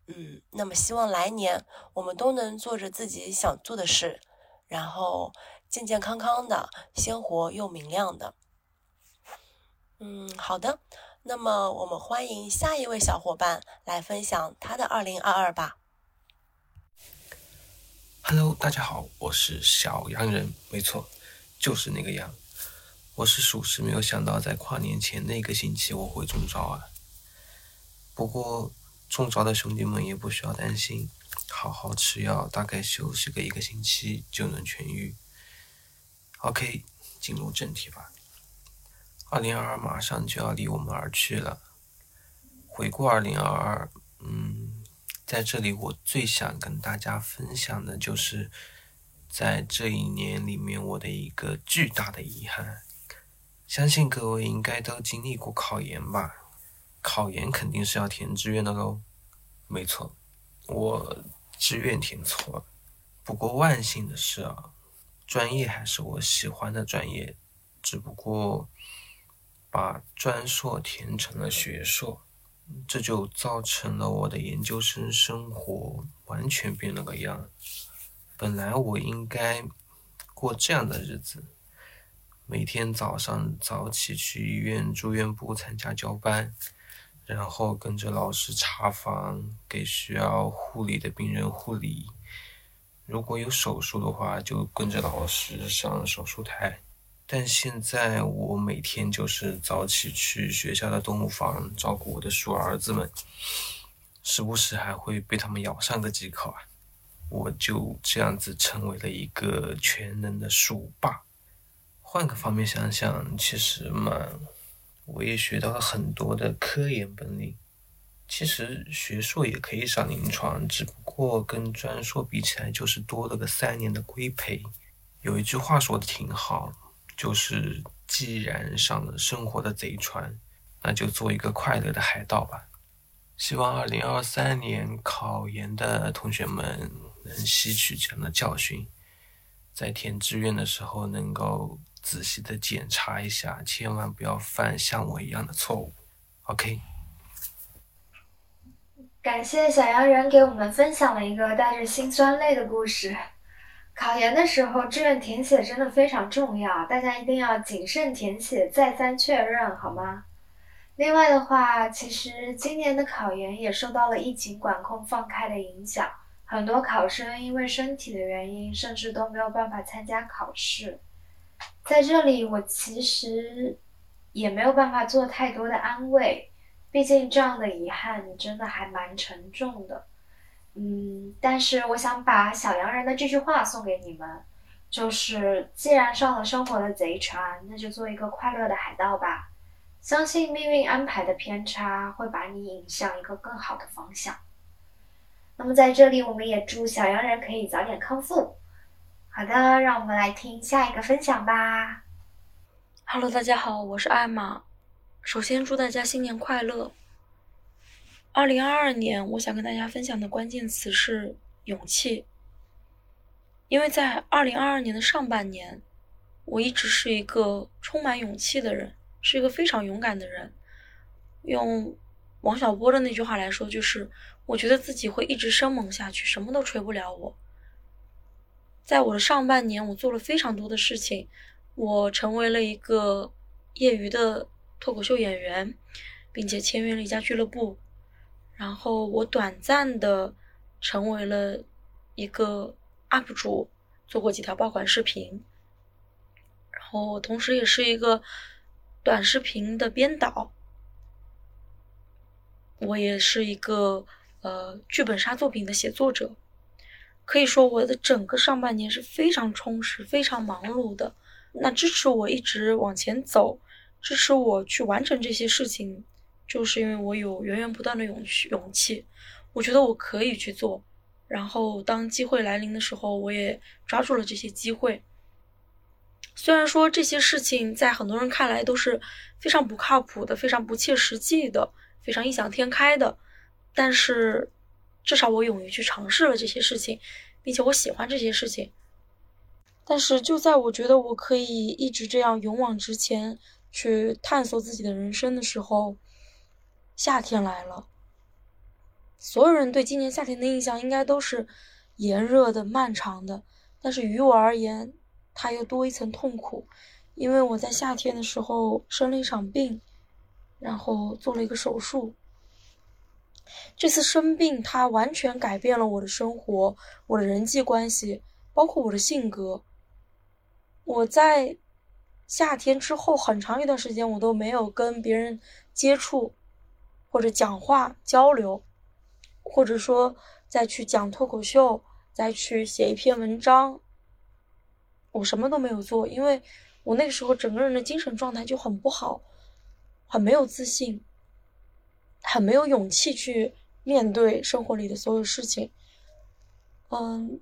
嗯，那么希望来年我们都能做着自己想做的事，然后健健康康的，鲜活又明亮的。嗯，好的。那么，我们欢迎下一位小伙伴来分享他的二零二二吧。Hello，大家好，我是小羊人，没错，就是那个羊。我是属实没有想到，在跨年前那个星期我会中招啊。不过中招的兄弟们也不需要担心，好好吃药，大概休息个一个星期就能痊愈。OK，进入正题吧。二零二二马上就要离我们而去了。回顾二零二二，嗯，在这里我最想跟大家分享的就是，在这一年里面我的一个巨大的遗憾。相信各位应该都经历过考研吧？考研肯定是要填志愿的喽。没错，我志愿填错了。不过万幸的是啊，专业还是我喜欢的专业，只不过。把专硕填成了学硕，这就造成了我的研究生生活完全变了个样。本来我应该过这样的日子：每天早上早起去医院住院部参加交班，然后跟着老师查房，给需要护理的病人护理。如果有手术的话，就跟着老师上手术台。但现在我每天就是早起去学校的动物房照顾我的鼠儿子们，时不时还会被他们咬上个几口啊！我就这样子成为了一个全能的鼠爸。换个方面想想，其实嘛，我也学到了很多的科研本领。其实学硕也可以上临床，只不过跟专硕比起来，就是多了个三年的规培。有一句话说的挺好。就是既然上了生活的贼船，那就做一个快乐的海盗吧。希望二零二三年考研的同学们能吸取这样的教训，在填志愿的时候能够仔细的检查一下，千万不要犯像我一样的错误。OK。感谢小羊人给我们分享了一个带着辛酸泪的故事。考研的时候，志愿填写真的非常重要，大家一定要谨慎填写，再三确认，好吗？另外的话，其实今年的考研也受到了疫情管控放开的影响，很多考生因为身体的原因，甚至都没有办法参加考试。在这里，我其实也没有办法做太多的安慰，毕竟这样的遗憾真的还蛮沉重的。嗯，但是我想把小洋人的这句话送给你们，就是既然上了生活的贼船，那就做一个快乐的海盗吧。相信命运安排的偏差会把你引向一个更好的方向。那么在这里，我们也祝小洋人可以早点康复。好的，让我们来听下一个分享吧。Hello，大家好，我是艾玛。首先祝大家新年快乐。二零二二年，我想跟大家分享的关键词是勇气。因为在二零二二年的上半年，我一直是一个充满勇气的人，是一个非常勇敢的人。用王小波的那句话来说，就是我觉得自己会一直生猛下去，什么都锤不了我。在我的上半年，我做了非常多的事情，我成为了一个业余的脱口秀演员，并且签约了一家俱乐部。然后我短暂的成为了一个 UP 主，做过几条爆款视频。然后我同时也是一个短视频的编导。我也是一个呃剧本杀作品的写作者，可以说我的整个上半年是非常充实、非常忙碌的。那支持我一直往前走，支持我去完成这些事情，就是因为我有源源不断的勇气。勇气，我觉得我可以去做。然后当机会来临的时候，我也抓住了这些机会。虽然说这些事情在很多人看来都是非常不靠谱的、非常不切实际的。非常异想天开的，但是至少我勇于去尝试了这些事情，并且我喜欢这些事情。但是就在我觉得我可以一直这样勇往直前去探索自己的人生的时候，夏天来了。所有人对今年夏天的印象应该都是炎热的、漫长的，但是于我而言，它又多一层痛苦，因为我在夏天的时候生了一场病。然后做了一个手术。这次生病，它完全改变了我的生活，我的人际关系，包括我的性格。我在夏天之后很长一段时间，我都没有跟别人接触，或者讲话交流，或者说再去讲脱口秀，再去写一篇文章。我什么都没有做，因为我那个时候整个人的精神状态就很不好。很没有自信，很没有勇气去面对生活里的所有事情。嗯，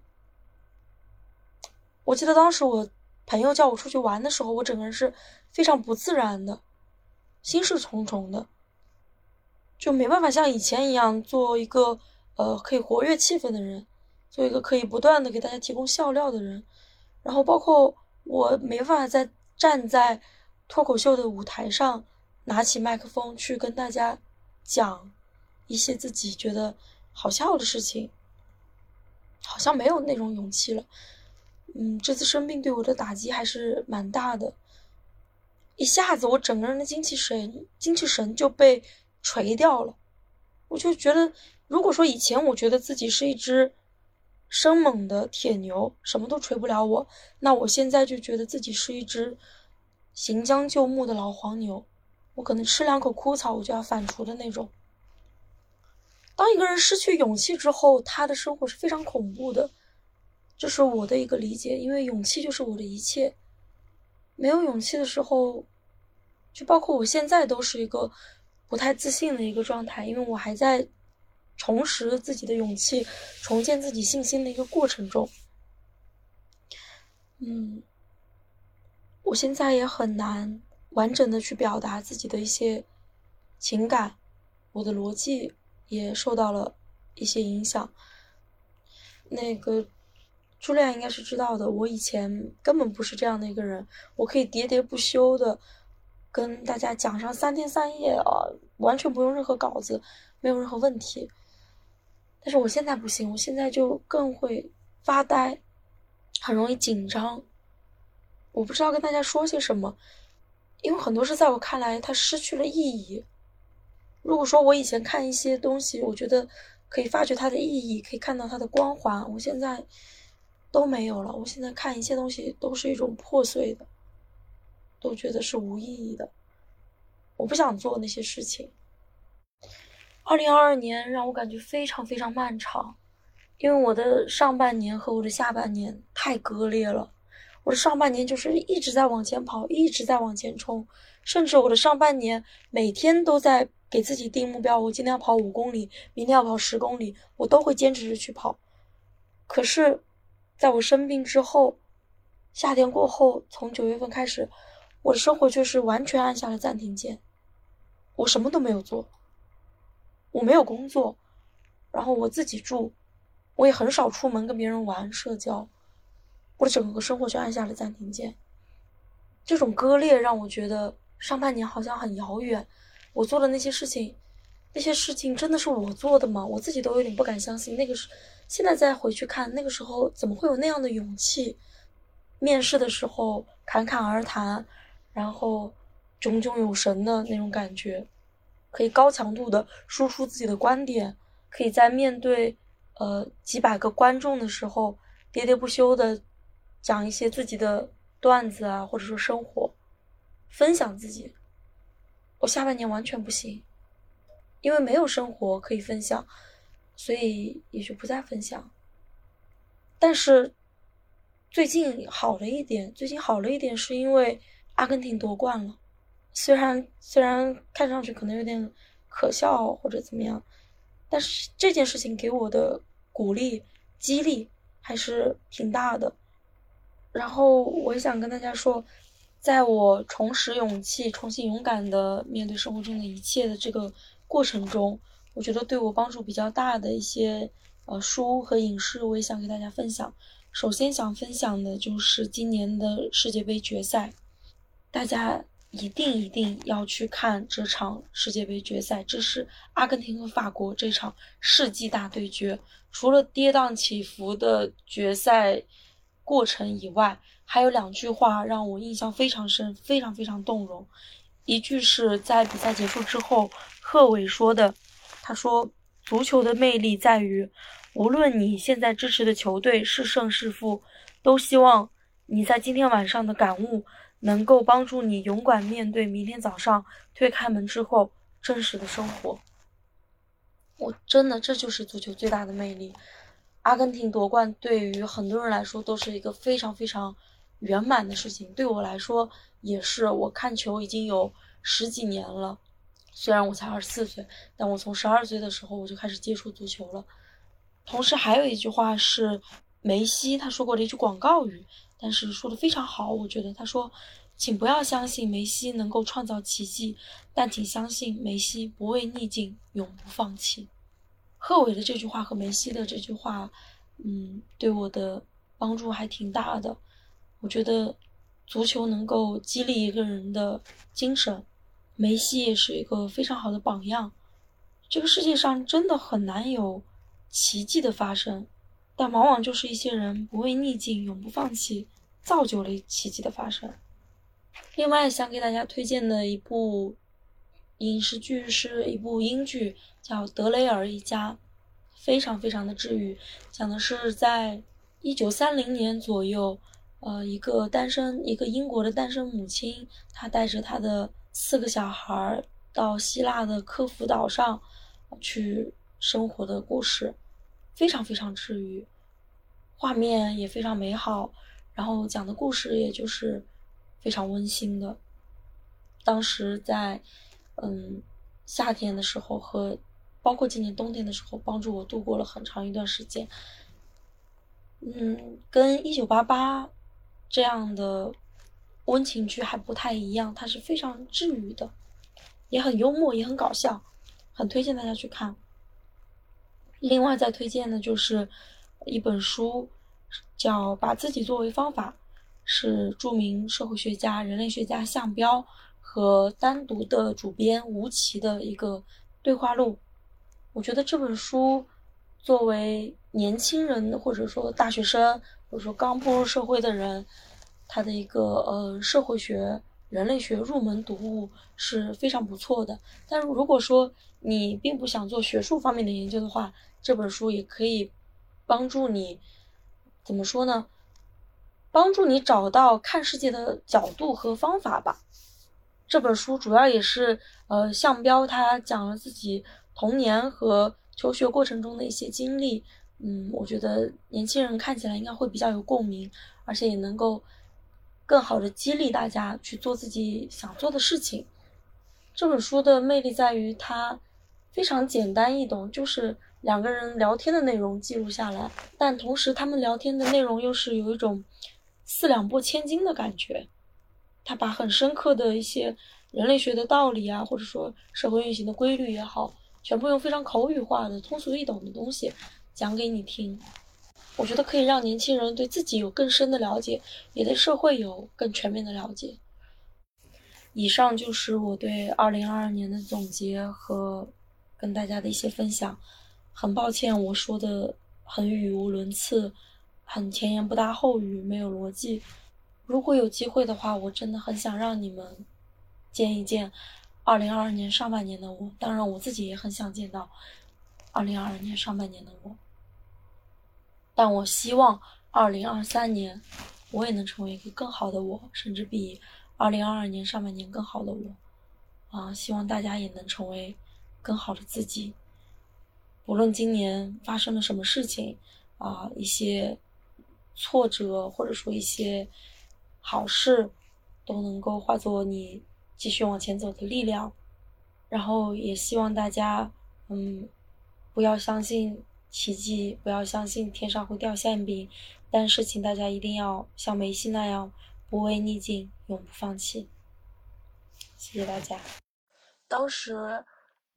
我记得当时我朋友叫我出去玩的时候，我整个人是非常不自然的，心事重重的，就没办法像以前一样做一个呃可以活跃气氛的人，做一个可以不断的给大家提供笑料的人。然后包括我没办法再站在脱口秀的舞台上。拿起麦克风去跟大家讲一些自己觉得好笑的事情，好像没有那种勇气了。嗯，这次生病对我的打击还是蛮大的，一下子我整个人的精气神精气神就被锤掉了。我就觉得，如果说以前我觉得自己是一只生猛的铁牛，什么都锤不了我，那我现在就觉得自己是一只行将就木的老黄牛。我可能吃两口枯草，我就要反刍的那种。当一个人失去勇气之后，他的生活是非常恐怖的，这是我的一个理解。因为勇气就是我的一切，没有勇气的时候，就包括我现在都是一个不太自信的一个状态，因为我还在重拾自己的勇气、重建自己信心的一个过程中。嗯，我现在也很难。完整的去表达自己的一些情感，我的逻辑也受到了一些影响。那个朱莉亚应该是知道的，我以前根本不是这样的一个人，我可以喋喋不休的跟大家讲上三天三夜啊，完全不用任何稿子，没有任何问题。但是我现在不行，我现在就更会发呆，很容易紧张，我不知道跟大家说些什么。因为很多事在我看来，它失去了意义。如果说我以前看一些东西，我觉得可以发掘它的意义，可以看到它的光环，我现在都没有了。我现在看一切东西都是一种破碎的，都觉得是无意义的。我不想做那些事情。二零二二年让我感觉非常非常漫长，因为我的上半年和我的下半年太割裂了。我的上半年就是一直在往前跑，一直在往前冲，甚至我的上半年每天都在给自己定目标，我今天要跑五公里，明天要跑十公里，我都会坚持着去跑。可是，在我生病之后，夏天过后，从九月份开始，我的生活就是完全按下了暂停键，我什么都没有做，我没有工作，然后我自己住，我也很少出门跟别人玩社交。我的整个生活就按下了暂停键，这种割裂让我觉得上半年好像很遥远，我做的那些事情那些事情真的是我做的吗？我自己都有点不敢相信。那个是现在再回去看，那个时候怎么会有那样的勇气？面试的时候侃侃而谈，然后炯炯有神的那种感觉，可以高强度的输出自己的观点，可以在面对呃几百个观众的时候喋喋不休的讲一些自己的段子啊，或者说生活，分享自己。我下半年完全不行。因为没有生活可以分享，所以也就不再分享。但是最近好了一点，最近好了一点，是因为阿根廷夺冠了。虽然虽然看上去可能有点可笑或者怎么样，但是这件事情给我的鼓励、激励还是挺大的。然后我也想跟大家说，在我重拾勇气、重新勇敢的面对生活中的一切的这个。过程中，我觉得对我帮助比较大的一些呃书和影视，我也想给大家分享。首先想分享的就是今年的世界杯决赛，大家一定一定要去看这场世界杯决赛，这是阿根廷和法国这场世纪大对决。除了跌宕起伏的决赛过程以外，还有两句话让我印象非常深，非常非常动容。一句是在比赛结束之后。贺炜说的，他说：“足球的魅力在于，无论你现在支持的球队是胜是负，都希望你在今天晚上的感悟能够帮助你勇敢面对明天早上推开门之后真实的生活。”我真的，这就是足球最大的魅力。阿根廷夺冠对于很多人来说都是一个非常非常圆满的事情，对我来说也是。我看球已经有十几年了。虽然我才二十四岁，但我从十二岁的时候我就开始接触足球了。同时还有一句话是梅西他说过的一句广告语，但是说的非常好，我觉得他说：“请不要相信梅西能够创造奇迹，但请相信梅西不畏逆境，永不放弃。”贺炜的这句话和梅西的这句话，嗯，对我的帮助还挺大的。我觉得足球能够激励一个人的精神。梅西也是一个非常好的榜样。这个世界上真的很难有奇迹的发生，但往往就是一些人不畏逆境、永不放弃，造就了奇迹的发生。另外，想给大家推荐的一部影视剧是一部英剧，叫《德雷尔一家》，非常非常的治愈。讲的是在一九三零年左右，呃，一个单身一个英国的单身母亲，她带着她的。四个小孩到希腊的科孚岛上去生活的故事，非常非常治愈，画面也非常美好，然后讲的故事也就是非常温馨的。当时在嗯夏天的时候和包括今年冬天的时候，帮助我度过了很长一段时间。嗯，跟一九八八这样的。温情剧还不太一样，它是非常治愈的，也很幽默，也很搞笑，很推荐大家去看。另外再推荐的就是一本书，叫《把自己作为方法》，是著名社会学家、人类学家项彪和单独的主编吴奇的一个对话录。我觉得这本书作为年轻人，或者说大学生，或者说刚步入社会的人。他的一个呃社会学、人类学入门读物是非常不错的。但如果说你并不想做学术方面的研究的话，这本书也可以帮助你，怎么说呢？帮助你找到看世界的角度和方法吧。这本书主要也是呃项彪他讲了自己童年和求学过程中的一些经历，嗯，我觉得年轻人看起来应该会比较有共鸣，而且也能够。更好的激励大家去做自己想做的事情。这本书的魅力在于它非常简单易懂，就是两个人聊天的内容记录下来，但同时他们聊天的内容又是有一种四两拨千斤的感觉。他把很深刻的一些人类学的道理啊，或者说社会运行的规律也好，全部用非常口语化的、通俗易懂的东西讲给你听。我觉得可以让年轻人对自己有更深的了解，也对社会有更全面的了解。以上就是我对二零二二年的总结和跟大家的一些分享。很抱歉，我说的很语无伦次，很前言不搭后语，没有逻辑。如果有机会的话，我真的很想让你们见一见二零二二年上半年的我。当然，我自己也很想见到二零二二年上半年的我。但我希望二零二三年我也能成为一个更好的我，甚至比二零二二年上半年更好的我。啊，希望大家也能成为更好的自己。无论今年发生了什么事情，啊，一些挫折或者说一些好事，都能够化作你继续往前走的力量。然后也希望大家，嗯，不要相信奇迹，不要相信天上会掉馅饼，但是请大家一定要像梅西那样，不畏逆境，永不放弃。谢谢大家。当时，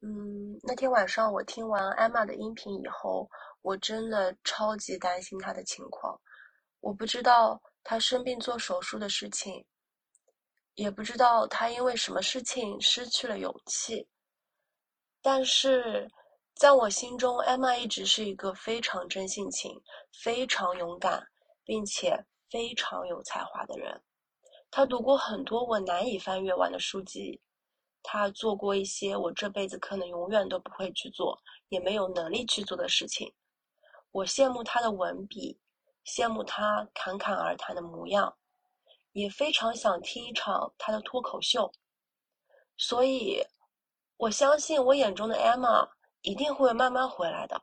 嗯，那天晚上我听完艾玛的音频以后，我真的超级担心她的情况。我不知道她生病做手术的事情，也不知道她因为什么事情失去了勇气。但是，在我心中，艾玛一直是一个非常真性情、非常勇敢，并且非常有才华的人。她读过很多我难以翻阅完的书籍。他做过一些我这辈子可能永远都不会去做，也没有能力去做的事情。我羡慕他的文笔，羡慕他侃侃而谈的模样，也非常想听一场他的脱口秀。所以，我相信我眼中的 Emma 一定会慢慢回来的。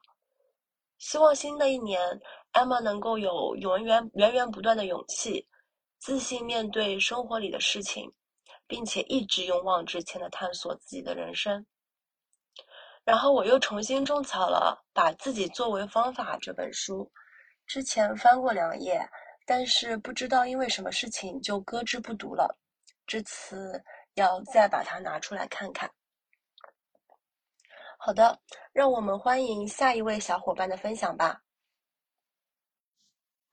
希望新的一年，Emma 能够有源源源源不断的勇气，自信面对生活里的事情。并且一直勇往直前的探索自己的人生。然后我又重新种草了《把自己作为方法》这本书，之前翻过两页，但是不知道因为什么事情就搁置不读了。这次要再把它拿出来看看。好的，让我们欢迎下一位小伙伴的分享吧。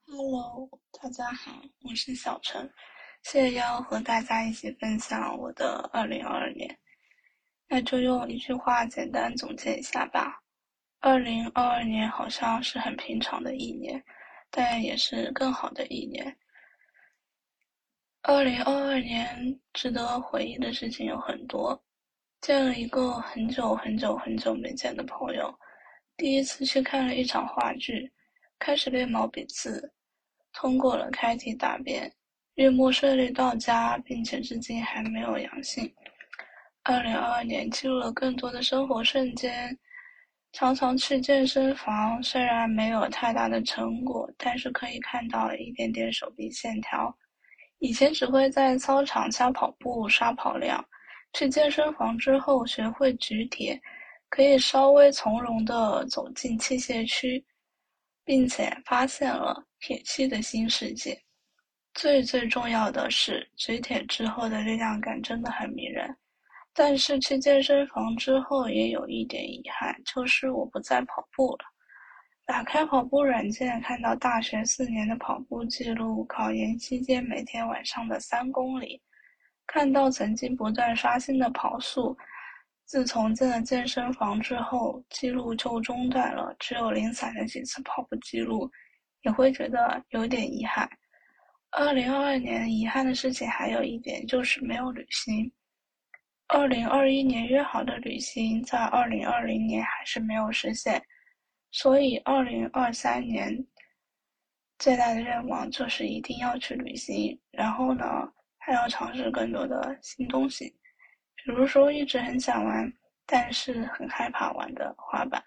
Hello，大家好，我是小陈。谢谢要和大家一起分享我的二零二二年，那就用一句话简单总结一下吧。二零二二年好像是很平常的一年，但也是更好的一年。二零二二年值得回忆的事情有很多，见了一个很久很久很久没见的朋友，第一次去看了一场话剧，开始练毛笔字，通过了开题答辩。月末顺利到家，并且至今还没有阳性。二零二二年记录了更多的生活瞬间，常常去健身房，虽然没有太大的成果，但是可以看到一点点手臂线条。以前只会在操场瞎跑步刷跑量，去健身房之后学会举铁，可以稍微从容地走进器械区，并且发现了铁器的新世界。最最重要的是，举铁之后的力量感真的很迷人。但是去健身房之后也有一点遗憾，就是我不再跑步了。打开跑步软件，看到大学四年的跑步记录，考研期间每天晚上的三公里，看到曾经不断刷新的跑速，自从进了健身房之后，记录就中断了，只有零散的几次跑步记录，也会觉得有点遗憾。二零二二年遗憾的事情还有一点就是没有旅行。二零二一年约好的旅行，在二零二零年还是没有实现，所以二零二三年最大的愿望就是一定要去旅行。然后呢，还要尝试更多的新东西，比如说一直很想玩，但是很害怕玩的滑板。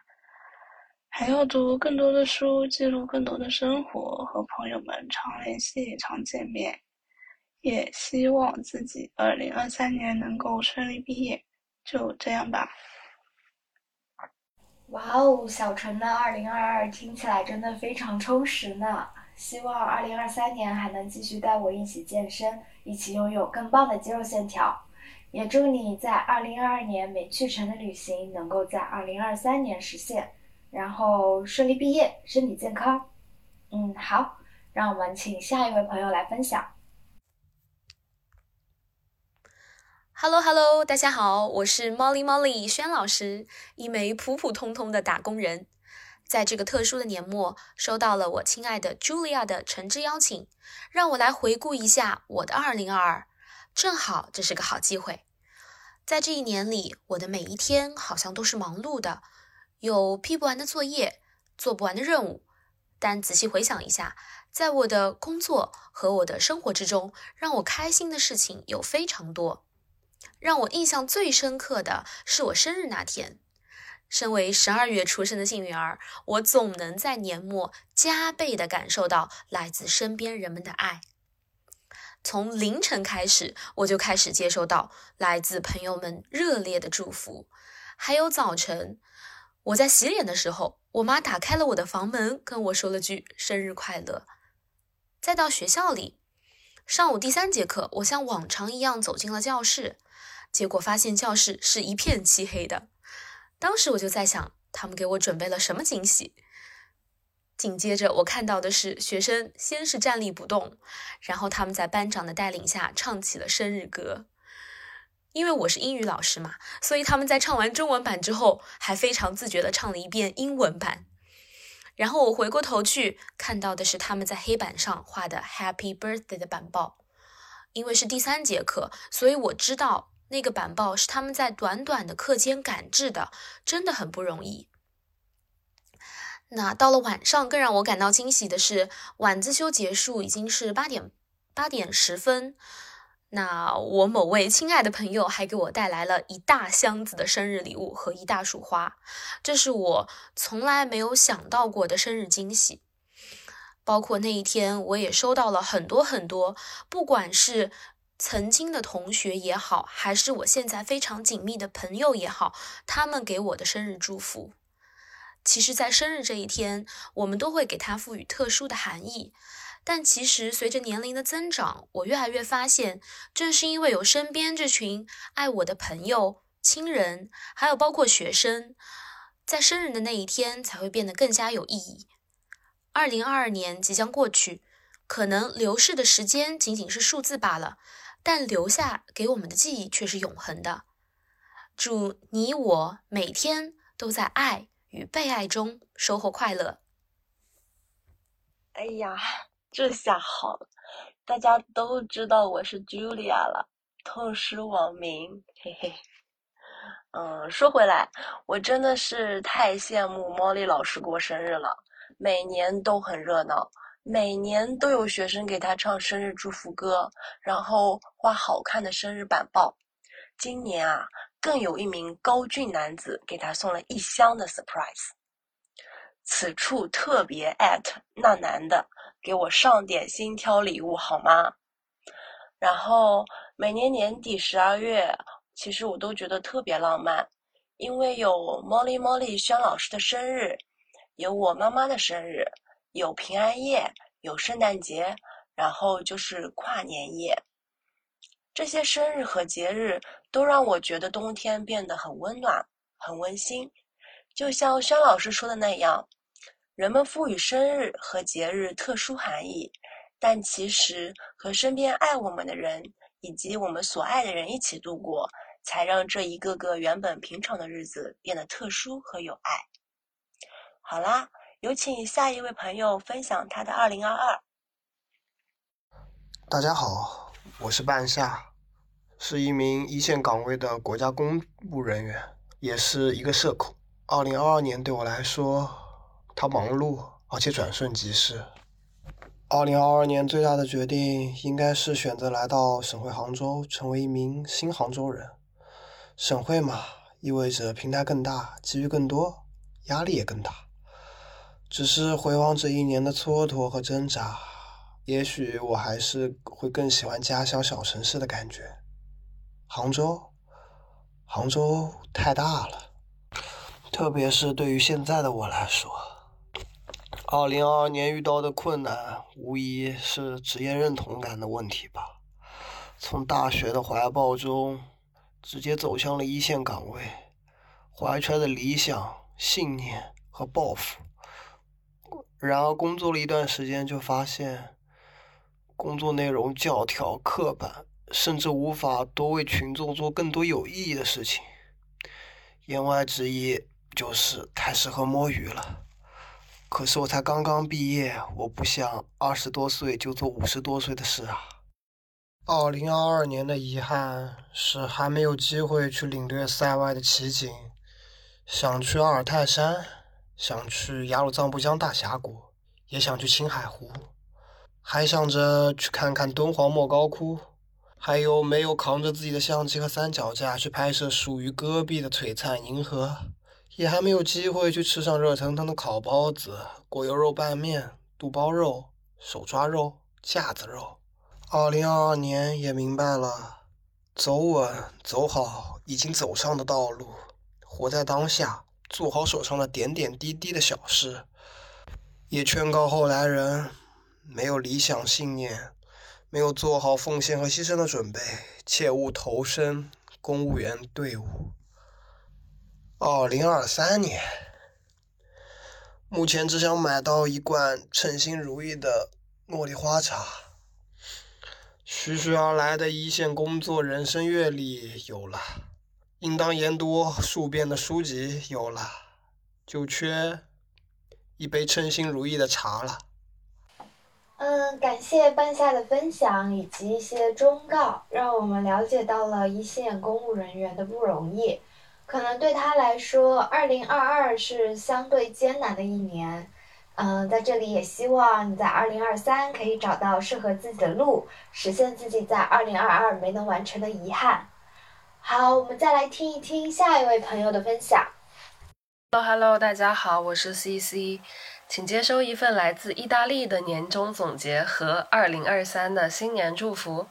还要读更多的书，记录更多的生活，和朋友们常联系、常见面。也希望自己二零二三年能够顺利毕业。就这样吧。哇哦，小陈的二零二二听起来真的非常充实呢。希望二零二三年还能继续带我一起健身，一起拥有更棒的肌肉线条。也祝你在二零二二年没去成的旅行，能够在二零二三年实现。然后顺利毕业，身体健康。嗯，好，让我们请下一位朋友来分享。Hello Hello，大家好，我是 Molly Molly 轩老师，一枚普普通通的打工人。在这个特殊的年末，收到了我亲爱的 Julia 的诚挚邀请，让我来回顾一下我的2022。正好这是个好机会。在这一年里，我的每一天好像都是忙碌的，有批不完的作业，做不完的任务。但仔细回想一下，在我的工作和我的生活之中，让我开心的事情有非常多。让我印象最深刻的是我生日那天。身为十二月出生的幸运儿，我总能在年末加倍的感受到来自身边人们的爱。从凌晨开始，我就开始接收到来自朋友们热烈的祝福，还有早晨，我在洗脸的时候，我妈打开了我的房门，跟我说了句“生日快乐”。再到学校里，上午第三节课，我像往常一样走进了教室，结果发现教室是一片漆黑的。当时我就在想，他们给我准备了什么惊喜？紧接着，我看到的是学生先是站立不动，然后他们在班长的带领下唱起了生日歌。因为我是英语老师嘛，所以他们在唱完中文版之后，还非常自觉地唱了一遍英文版。然后我回过头去看到的是他们在黑板上画的 Happy Birthday 的板报。因为是第三节课，所以我知道那个板报是他们在短短的课间赶制的，真的很不容易。那到了晚上，更让我感到惊喜的是，晚自修结束已经是八点八点十分。那我某位亲爱的朋友还给我带来了一大箱子的生日礼物和一大束花，这是我从来没有想到过的生日惊喜。包括那一天，我也收到了很多很多，不管是曾经的同学也好，还是我现在非常紧密的朋友也好，他们给我的生日祝福。其实，在生日这一天，我们都会给它赋予特殊的含义。但其实，随着年龄的增长，我越来越发现，正是因为有身边这群爱我的朋友、亲人，还有包括学生，在生日的那一天才会变得更加有意义。二零二二年即将过去，可能流逝的时间仅仅是数字罢了，但留下给我们的记忆却是永恒的。祝你我每天都在爱与被爱中收获快乐。哎呀！这下好了，大家都知道我是 Julia 了，痛失网名，嘿嘿。嗯，说回来，我真的是太羡慕 Molly 老师过生日了，每年都很热闹，每年都有学生给他唱生日祝福歌，然后画好看的生日板报。今年啊，更有一名高俊男子给他送了一箱的 surprise。此处特别艾特那男的。给我上点心挑礼物好吗？然后每年年底十二月，其实我都觉得特别浪漫，因为有 Molly Molly 轩老师的生日，有我妈妈的生日，有平安夜，有圣诞节，然后就是跨年夜。这些生日和节日都让我觉得冬天变得很温暖、很温馨，就像轩老师说的那样。人们赋予生日和节日特殊含义，但其实和身边爱我们的人以及我们所爱的人一起度过，才让这一个个原本平常的日子变得特殊和有爱。好啦，有请下一位朋友分享他的二零二二。大家好，我是半夏，是一名一线岗位的国家公务人员，也是一个社恐。二零二二年对我来说。他忙碌，而且转瞬即逝。二零二二年最大的决定，应该是选择来到省会杭州，成为一名新杭州人。省会嘛，意味着平台更大，机遇更多，压力也更大。只是回望这一年的蹉跎和挣扎，也许我还是会更喜欢家乡小城市的感觉。杭州，杭州太大了，特别是对于现在的我来说。二零二二年遇到的困难，无疑是职业认同感的问题吧。从大学的怀抱中，直接走向了一线岗位，怀揣的理想、信念和抱负。然而，工作了一段时间，就发现工作内容教条、刻板，甚至无法多为群众做更多有意义的事情。言外之意就是太适合摸鱼了。可是我才刚刚毕业，我不想二十多岁就做五十多岁的事啊。二零二二年的遗憾是还没有机会去领略塞外的奇景，想去阿尔泰山，想去雅鲁藏布江大峡谷，也想去青海湖，还想着去看看敦煌莫高窟，还有没有扛着自己的相机和三脚架去拍摄属于戈壁的璀璨银河。也还没有机会去吃上热腾腾的烤包子、果油肉拌面、肚包肉、手抓肉、架子肉。二零二二年也明白了，走稳走好已经走上的道路，活在当下，做好手上的点点滴滴的小事。也劝告后来人，没有理想信念，没有做好奉献和牺牲的准备，切勿投身公务员队伍。二零二三年，目前只想买到一罐称心如意的茉莉花茶。徐徐而来的一线工作人生阅历有了，应当研读数遍的书籍有了，就缺一杯称心如意的茶了。嗯，感谢半夏的分享以及一些忠告，让我们了解到了一线公务人员的不容易。可能对他来说，二零二二是相对艰难的一年。嗯，在这里也希望你在二零二三可以找到适合自己的路，实现自己在二零二二没能完成的遗憾。好，我们再来听一听下一位朋友的分享。Hello，Hello，大家好，我是 CC，请接收一份来自意大利的年终总结和二零二三的新年祝福。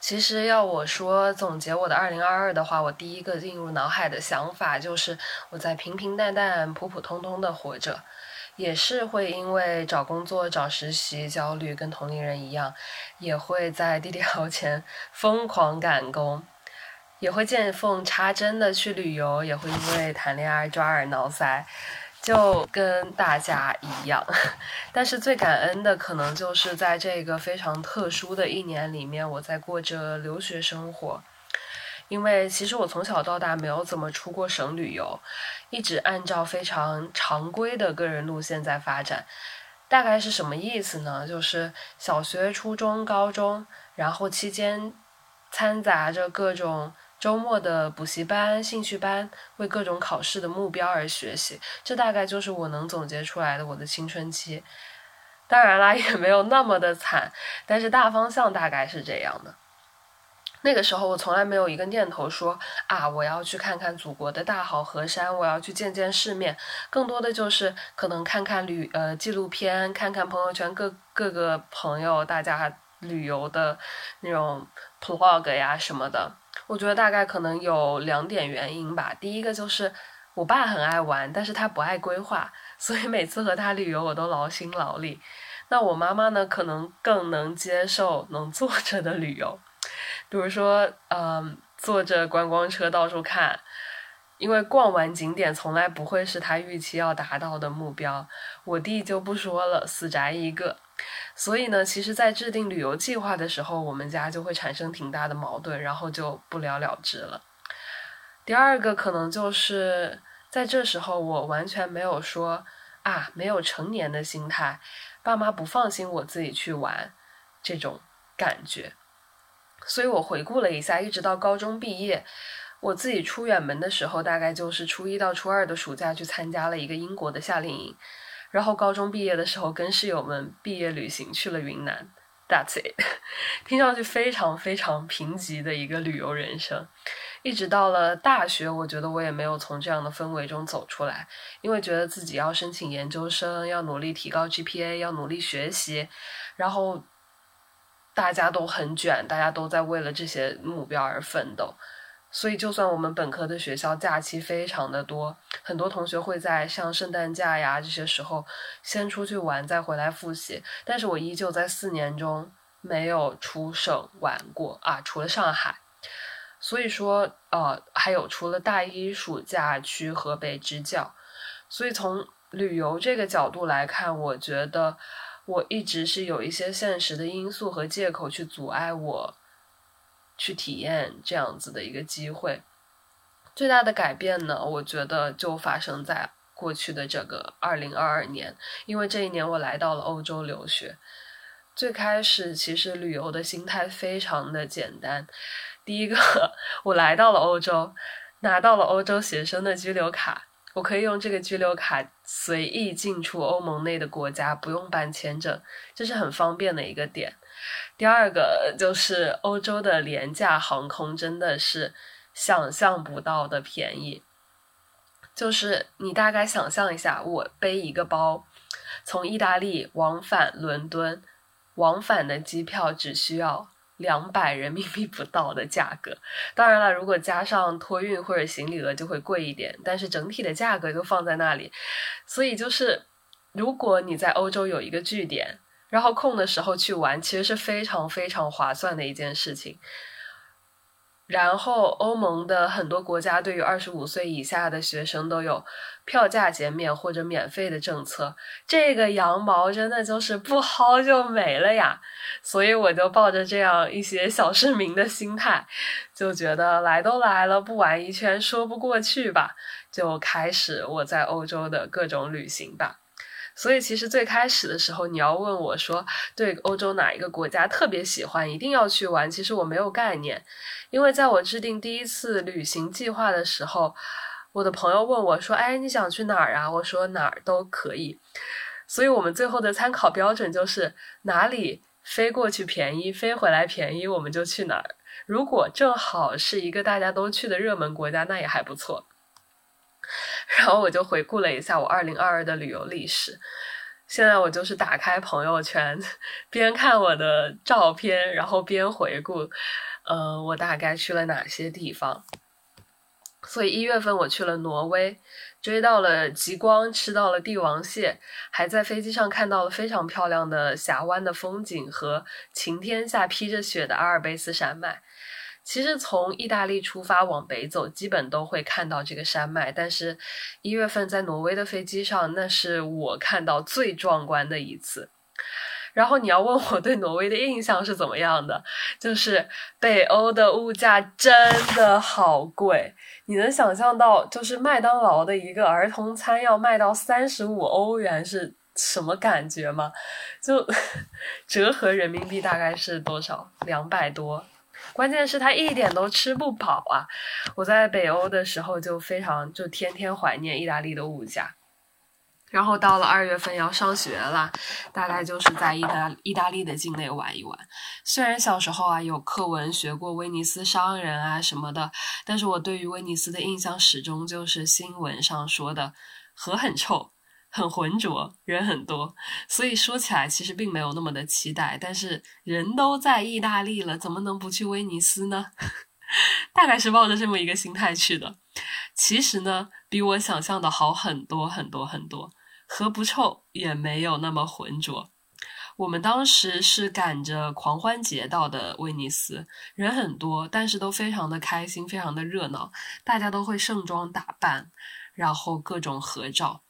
其实要我说总结我的二零二二的话，我第一个进入脑海的想法就是我在平平淡淡、普普通通的活着，也是会因为找工作、找实习焦虑，跟同龄人一样，也会在地铁号前疯狂赶工，也会见缝插针的去旅游，也会因为谈恋爱抓耳挠腮。就跟大家一样，但是最感恩的可能就是在这个非常特殊的一年里面，我在过着留学生活。因为其实我从小到大没有怎么出过省旅游，一直按照非常常规的个人路线在发展。大概是什么意思呢？就是小学、初中、高中，然后期间掺杂着各种。周末的补习班、兴趣班，为各种考试的目标而学习，这大概就是我能总结出来的我的青春期。当然啦，也没有那么的惨，但是大方向大概是这样的。那个时候，我从来没有一个念头说啊，我要去看看祖国的大好河山，我要去见见世面。更多的就是可能看看旅呃纪录片，看看朋友圈各各个朋友大家旅游的那种 vlog 呀什么的。我觉得大概可能有两点原因吧。第一个就是我爸很爱玩，但是他不爱规划，所以每次和他旅游我都劳心劳力。那我妈妈呢，可能更能接受能坐着的旅游，比如说，嗯，坐着观光车到处看。因为逛完景点从来不会是他预期要达到的目标。我弟就不说了，死宅一个。所以呢，其实，在制定旅游计划的时候，我们家就会产生挺大的矛盾，然后就不了了之了。第二个可能就是在这时候，我完全没有说啊，没有成年的心态，爸妈不放心我自己去玩这种感觉。所以我回顾了一下，一直到高中毕业，我自己出远门的时候，大概就是初一到初二的暑假去参加了一个英国的夏令营。然后高中毕业的时候，跟室友们毕业旅行去了云南。That's it，听上去非常非常贫瘠的一个旅游人生。一直到了大学，我觉得我也没有从这样的氛围中走出来，因为觉得自己要申请研究生，要努力提高 GPA，要努力学习。然后大家都很卷，大家都在为了这些目标而奋斗。所以，就算我们本科的学校假期非常的多，很多同学会在像圣诞假呀这些时候先出去玩，再回来复习。但是我依旧在四年中没有出省玩过啊，除了上海。所以说，呃，还有除了大一暑假去河北支教。所以从旅游这个角度来看，我觉得我一直是有一些现实的因素和借口去阻碍我。去体验这样子的一个机会。最大的改变呢，我觉得就发生在过去的这个二零二二年，因为这一年我来到了欧洲留学。最开始其实旅游的心态非常的简单，第一个我来到了欧洲，拿到了欧洲学生的居留卡，我可以用这个居留卡随意进出欧盟内的国家，不用办签证，这是很方便的一个点。第二个就是欧洲的廉价航空真的是。想象不到的便宜，就是你大概想象一下，我背一个包，从意大利往返伦敦，往返的机票只需要两百人民币不到的价格。当然了，如果加上托运或者行李额就会贵一点，但是整体的价格就放在那里。所以就是，如果你在欧洲有一个据点，然后空的时候去玩，其实是非常非常划算的一件事情。然后，欧盟的很多国家对于二十五岁以下的学生都有票价减免或者免费的政策，这个羊毛真的就是不薅就没了呀！所以我就抱着这样一些小市民的心态，就觉得来都来了，不玩一圈说不过去吧，就开始我在欧洲的各种旅行吧。所以，其实最开始的时候，你要问我说，对欧洲哪一个国家特别喜欢，一定要去玩，其实我没有概念。因为在我制定第一次旅行计划的时候，我的朋友问我说：“哎，你想去哪儿啊？”我说：“哪儿都可以。”所以，我们最后的参考标准就是哪里飞过去便宜，飞回来便宜，我们就去哪儿。如果正好是一个大家都去的热门国家，那也还不错。然后我就回顾了一下我二零二二的旅游历史，现在我就是打开朋友圈，边看我的照片，然后边回顾。嗯，我大概去了哪些地方？所以一月份我去了挪威，追到了极光，吃到了帝王蟹，还在飞机上看到了非常漂亮的峡湾的风景和晴天下披着雪的阿尔卑斯山脉。其实从意大利出发往北走，基本都会看到这个山脉。但是，一月份在挪威的飞机上，那是我看到最壮观的一次。然后你要问我对挪威的印象是怎么样的，就是北欧的物价真的好贵，你能想象到就是麦当劳的一个儿童餐要卖到三十五欧元是什么感觉吗？就 折合人民币大概是多少？两百多。关键是它一点都吃不饱啊！我在北欧的时候就非常就天天怀念意大利的物价。然后到了二月份要上学了，大概就是在意大意大利的境内玩一玩。虽然小时候啊有课文学过威尼斯商人啊什么的，但是我对于威尼斯的印象始终就是新闻上说的河很臭、很浑浊、人很多。所以说起来其实并没有那么的期待。但是人都在意大利了，怎么能不去威尼斯呢？大概是抱着这么一个心态去的。其实呢，比我想象的好很多很多很多。河不臭，也没有那么浑浊。我们当时是赶着狂欢节到的威尼斯，人很多，但是都非常的开心，非常的热闹，大家都会盛装打扮，然后各种合照。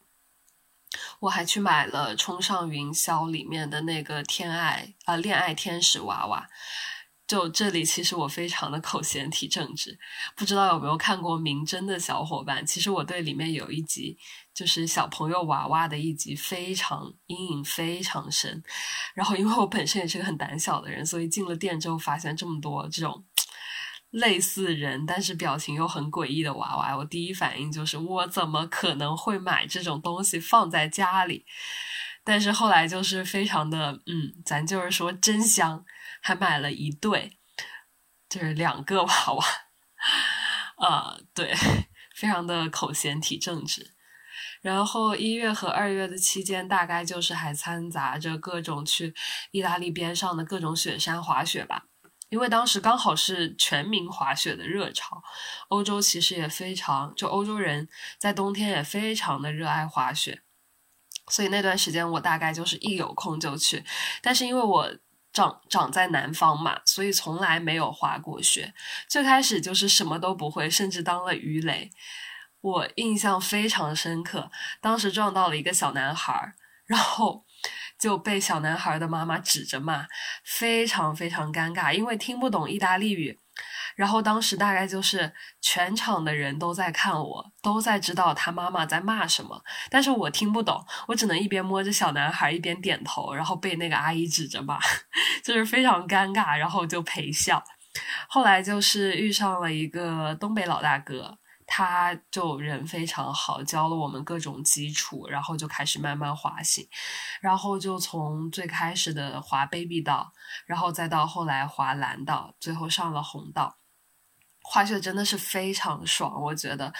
我还去买了《冲上云霄》里面的那个天爱啊恋爱天使娃娃。就这里，其实我非常的口嫌体正直，不知道有没有看过《名侦》的小伙伴，其实我对里面有一集。就是小朋友娃娃的一集，非常阴影非常深。然后，因为我本身也是个很胆小的人，所以进了店之后发现这么多这种类似人，但是表情又很诡异的娃娃，我第一反应就是我怎么可能会买这种东西放在家里？但是后来就是非常的，嗯，咱就是说真香，还买了一对，就是两个娃娃。啊，对，非常的口嫌体正直。然后一月和二月的期间，大概就是还掺杂着各种去意大利边上的各种雪山滑雪吧，因为当时刚好是全民滑雪的热潮，欧洲其实也非常，就欧洲人在冬天也非常的热爱滑雪，所以那段时间我大概就是一有空就去，但是因为我长长在南方嘛，所以从来没有滑过雪，最开始就是什么都不会，甚至当了鱼雷。我印象非常深刻，当时撞到了一个小男孩，然后就被小男孩的妈妈指着骂，非常非常尴尬，因为听不懂意大利语，然后当时大概就是全场的人都在看我，都在知道他妈妈在骂什么，但是我听不懂，我只能一边摸着小男孩一边点头，然后被那个阿姨指着骂，就是非常尴尬，然后就陪笑。后来就是遇上了一个东北老大哥。他就人非常好，教了我们各种基础，然后就开始慢慢滑行，然后就从最开始的滑 baby 道，然后再到后来滑蓝道，最后上了红道。滑雪真的是非常爽，我觉得，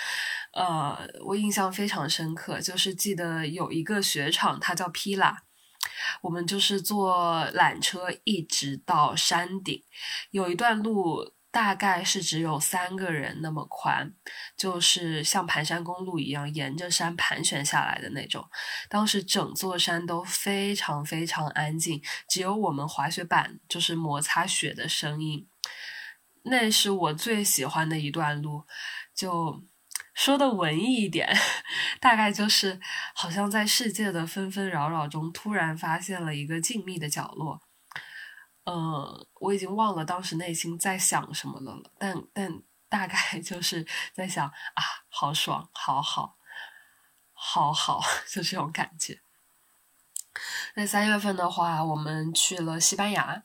呃，我印象非常深刻，就是记得有一个雪场，它叫 Pila，我们就是坐缆车一直到山顶，有一段路。大概是只有三个人那么宽，就是像盘山公路一样沿着山盘旋下来的那种。当时整座山都非常非常安静，只有我们滑雪板就是摩擦雪的声音。那是我最喜欢的一段路，就说的文艺一点，大概就是好像在世界的纷纷扰扰中，突然发现了一个静谧的角落。嗯，我已经忘了当时内心在想什么了，但但大概 就是在想啊，好爽，好好，好好，就这种感觉。那三月份的话，我们去了西班牙，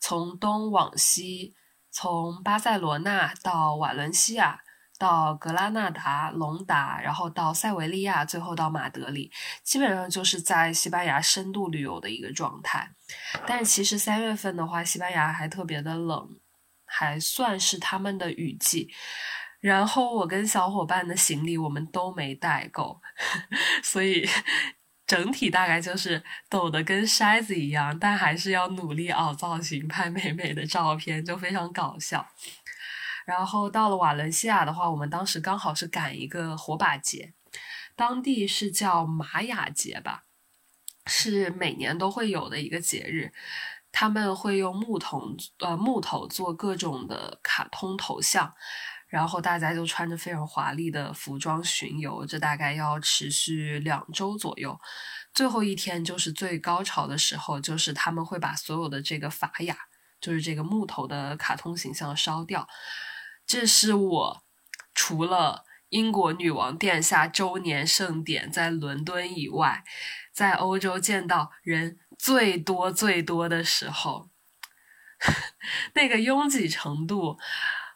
从东往西，从巴塞罗那到瓦伦西亚。到格拉纳达、隆达，然后到塞维利亚，最后到马德里，基本上就是在西班牙深度旅游的一个状态。但其实三月份的话，西班牙还特别的冷，还算是他们的雨季。然后我跟小伙伴的行李我们都没带够，所以整体大概就是抖得跟筛子一样，但还是要努力凹造型、拍美美的照片，就非常搞笑。然后到了瓦伦西亚的话，我们当时刚好是赶一个火把节，当地是叫玛雅节吧，是每年都会有的一个节日。他们会用木头呃木头做各种的卡通头像，然后大家就穿着非常华丽的服装巡游，这大概要持续两周左右。最后一天就是最高潮的时候，就是他们会把所有的这个法雅，就是这个木头的卡通形象烧掉。这是我除了英国女王殿下周年盛典在伦敦以外，在欧洲见到人最多最多的时候，那个拥挤程度，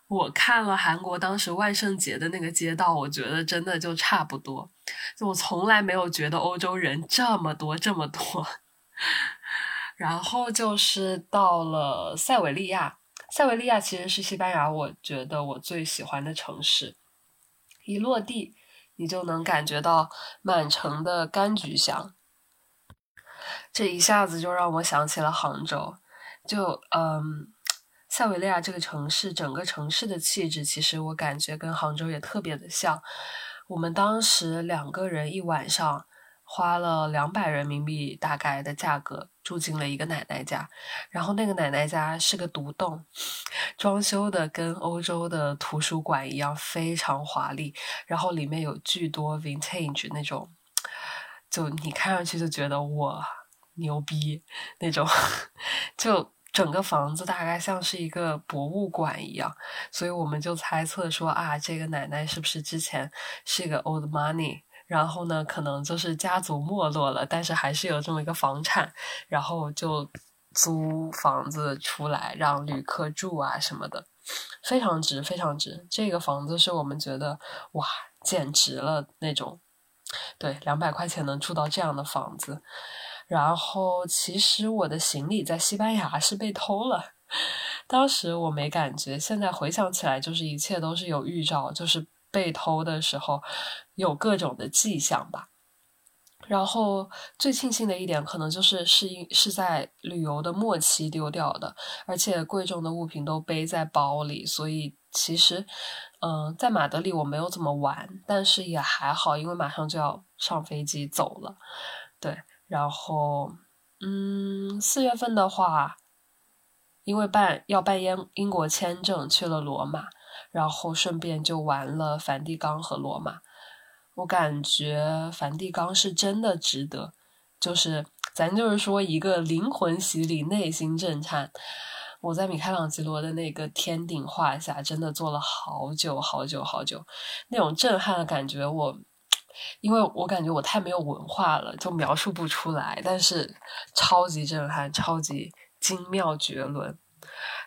我看了韩国当时万圣节的那个街道，我觉得真的就差不多。就我从来没有觉得欧洲人这么多这么多。然后就是到了塞维利亚。塞维利亚其实是西班牙，我觉得我最喜欢的城市。一落地，你就能感觉到满城的柑橘香，这一下子就让我想起了杭州。就嗯，塞维利亚这个城市，整个城市的气质，其实我感觉跟杭州也特别的像。我们当时两个人一晚上。花了两百人民币大概的价格住进了一个奶奶家，然后那个奶奶家是个独栋，装修的跟欧洲的图书馆一样，非常华丽。然后里面有巨多 vintage 那种，就你看上去就觉得哇牛逼那种，就整个房子大概像是一个博物馆一样。所以我们就猜测说啊，这个奶奶是不是之前是一个 old money？然后呢，可能就是家族没落了，但是还是有这么一个房产，然后就租房子出来让旅客住啊什么的，非常值，非常值。这个房子是我们觉得哇，简直了那种，对，两百块钱能住到这样的房子。然后其实我的行李在西班牙是被偷了，当时我没感觉，现在回想起来，就是一切都是有预兆，就是。被偷的时候，有各种的迹象吧。然后最庆幸的一点，可能就是是因是在旅游的末期丢掉的，而且贵重的物品都背在包里，所以其实，嗯，在马德里我没有怎么玩，但是也还好，因为马上就要上飞机走了。对，然后，嗯，四月份的话，因为办要办英英国签证，去了罗马。然后顺便就玩了梵蒂冈和罗马，我感觉梵蒂冈是真的值得，就是咱就是说一个灵魂洗礼、内心震颤。我在米开朗基罗的那个天顶画下，真的坐了好久好久好久，那种震撼的感觉，我因为我感觉我太没有文化了，就描述不出来，但是超级震撼，超级精妙绝伦。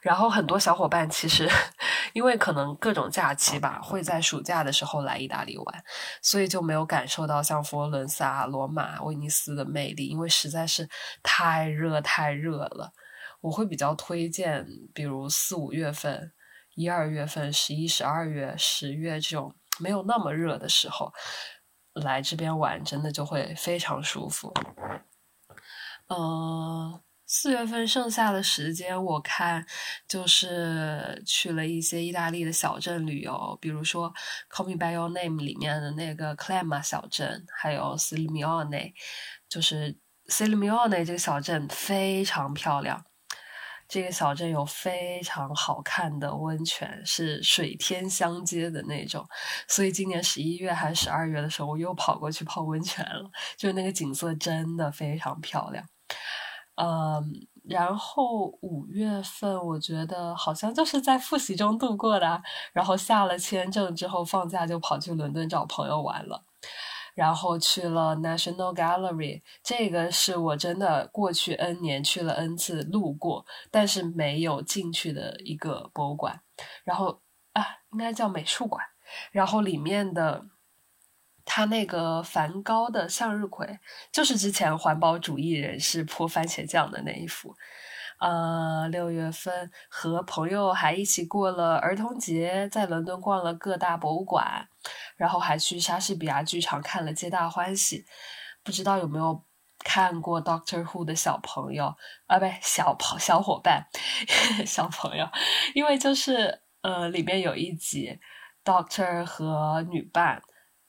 然后很多小伙伴其实 因为可能各种假期吧，会在暑假的时候来意大利玩，所以就没有感受到像佛罗伦萨、罗马、威尼斯的魅力，因为实在是太热太热了。我会比较推荐，比如四五月份、一二月份、十一、十二月、十月这种没有那么热的时候来这边玩，真的就会非常舒服。嗯。四月份剩下的时间，我看就是去了一些意大利的小镇旅游，比如说《Call Me by Your Name》里面的那个 Clema 小镇，还有 s i l m i o n e 就是 s i l m i o n e 这个小镇非常漂亮。这个小镇有非常好看的温泉，是水天相接的那种，所以今年十一月还是十二月的时候，我又跑过去泡温泉了，就是那个景色真的非常漂亮。嗯，然后五月份我觉得好像就是在复习中度过的，然后下了签证之后放假就跑去伦敦找朋友玩了，然后去了 National Gallery，这个是我真的过去 N 年去了 N 次路过，但是没有进去的一个博物馆，然后啊，应该叫美术馆，然后里面的。他那个梵高的向日葵，就是之前环保主义人士泼番茄酱的那一幅。呃，六月份和朋友还一起过了儿童节，在伦敦逛了各大博物馆，然后还去莎士比亚剧场看了《皆大欢喜》。不知道有没有看过《Doctor Who》的小朋友啊？不，小朋小伙伴，小朋友，因为就是呃，里面有一集，Doctor 和女伴。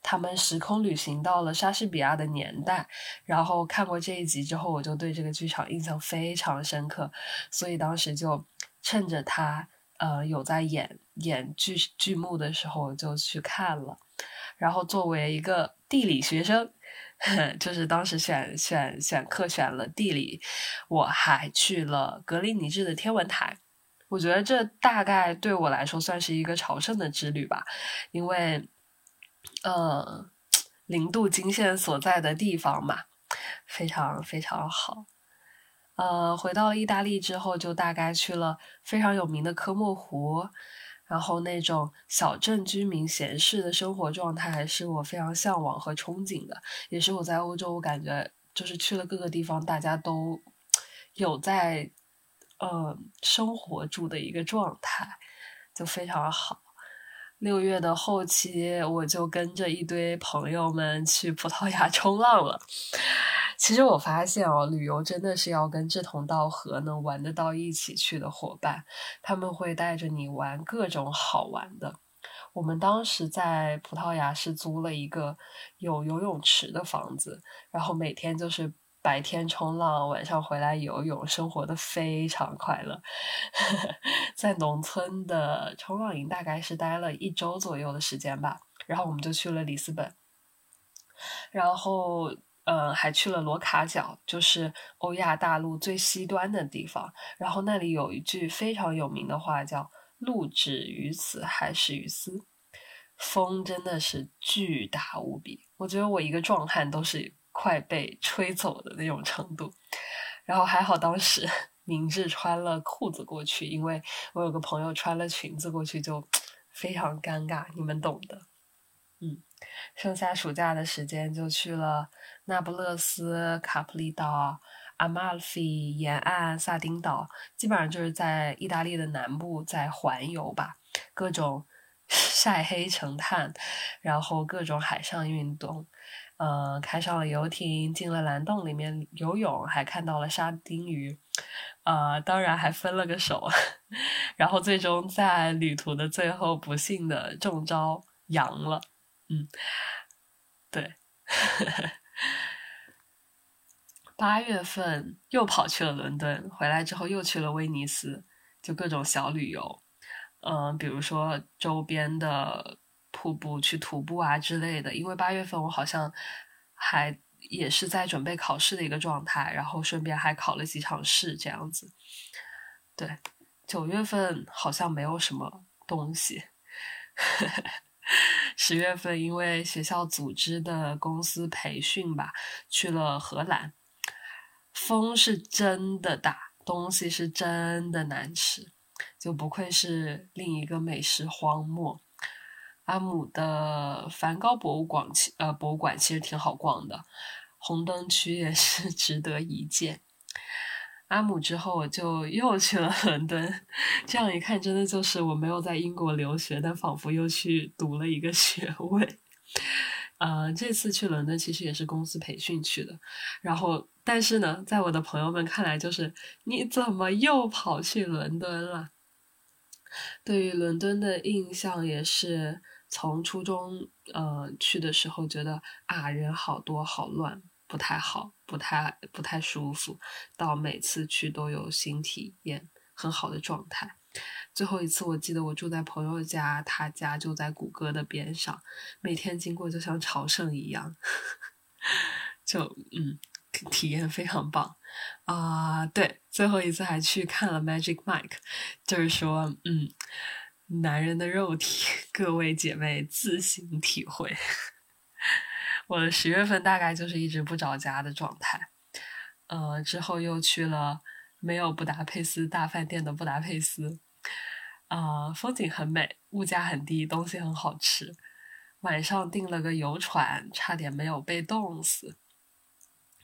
他们时空旅行到了莎士比亚的年代，然后看过这一集之后，我就对这个剧场印象非常深刻，所以当时就趁着他呃有在演演剧剧目的时候就去看了。然后作为一个地理学生，就是当时选选选课选了地理，我还去了格林尼治的天文台。我觉得这大概对我来说算是一个朝圣的之旅吧，因为。呃，零度经线所在的地方嘛，非常非常好。呃，回到意大利之后，就大概去了非常有名的科莫湖，然后那种小镇居民闲适的生活状态，是我非常向往和憧憬的，也是我在欧洲我感觉就是去了各个地方，大家都有在呃生活住的一个状态，就非常好。六月的后期，我就跟着一堆朋友们去葡萄牙冲浪了。其实我发现哦，旅游真的是要跟志同道合、能玩得到一起去的伙伴，他们会带着你玩各种好玩的。我们当时在葡萄牙是租了一个有游泳池的房子，然后每天就是。白天冲浪，晚上回来游泳，生活的非常快乐。在农村的冲浪营大概是待了一周左右的时间吧，然后我们就去了里斯本，然后嗯还去了罗卡角，就是欧亚大陆最西端的地方。然后那里有一句非常有名的话，叫“路止于此，还始于斯”。风真的是巨大无比，我觉得我一个壮汉都是。快被吹走的那种程度，然后还好当时 明智穿了裤子过去，因为我有个朋友穿了裙子过去就 非常尴尬，你们懂的。嗯，剩下暑假的时间就去了那不勒斯、卡普里岛、阿马尔菲沿岸、萨丁岛，基本上就是在意大利的南部在环游吧，各种 晒黑成炭，然后各种海上运动。嗯，开上了游艇，进了蓝洞里面游泳，还看到了沙丁鱼，呃，当然还分了个手，然后最终在旅途的最后不幸的中招阳了，嗯，对，八月份又跑去了伦敦，回来之后又去了威尼斯，就各种小旅游，嗯，比如说周边的。瀑布去徒步啊之类的，因为八月份我好像还也是在准备考试的一个状态，然后顺便还考了几场试这样子。对，九月份好像没有什么东西。十月份因为学校组织的公司培训吧，去了荷兰。风是真的大，东西是真的难吃，就不愧是另一个美食荒漠。阿姆的梵高博物馆其呃博物馆其实挺好逛的，红灯区也是 值得一见。阿姆之后，我就又去了伦敦。这样一看，真的就是我没有在英国留学，但仿佛又去读了一个学位。呃，这次去伦敦其实也是公司培训去的。然后，但是呢，在我的朋友们看来，就是你怎么又跑去伦敦了？对于伦敦的印象也是从初中呃去的时候觉得啊，人好多，好乱。不太好，不太不太舒服，到每次去都有新体验，很好的状态。最后一次我记得我住在朋友家，他家就在谷歌的边上，每天经过就像朝圣一样，就嗯，体验非常棒啊。对，最后一次还去看了 Magic Mike，就是说嗯，男人的肉体，各位姐妹自行体会。我的十月份大概就是一直不着家的状态，呃，之后又去了没有布达佩斯大饭店的布达佩斯，啊，风景很美，物价很低，东西很好吃。晚上订了个游船，差点没有被冻死，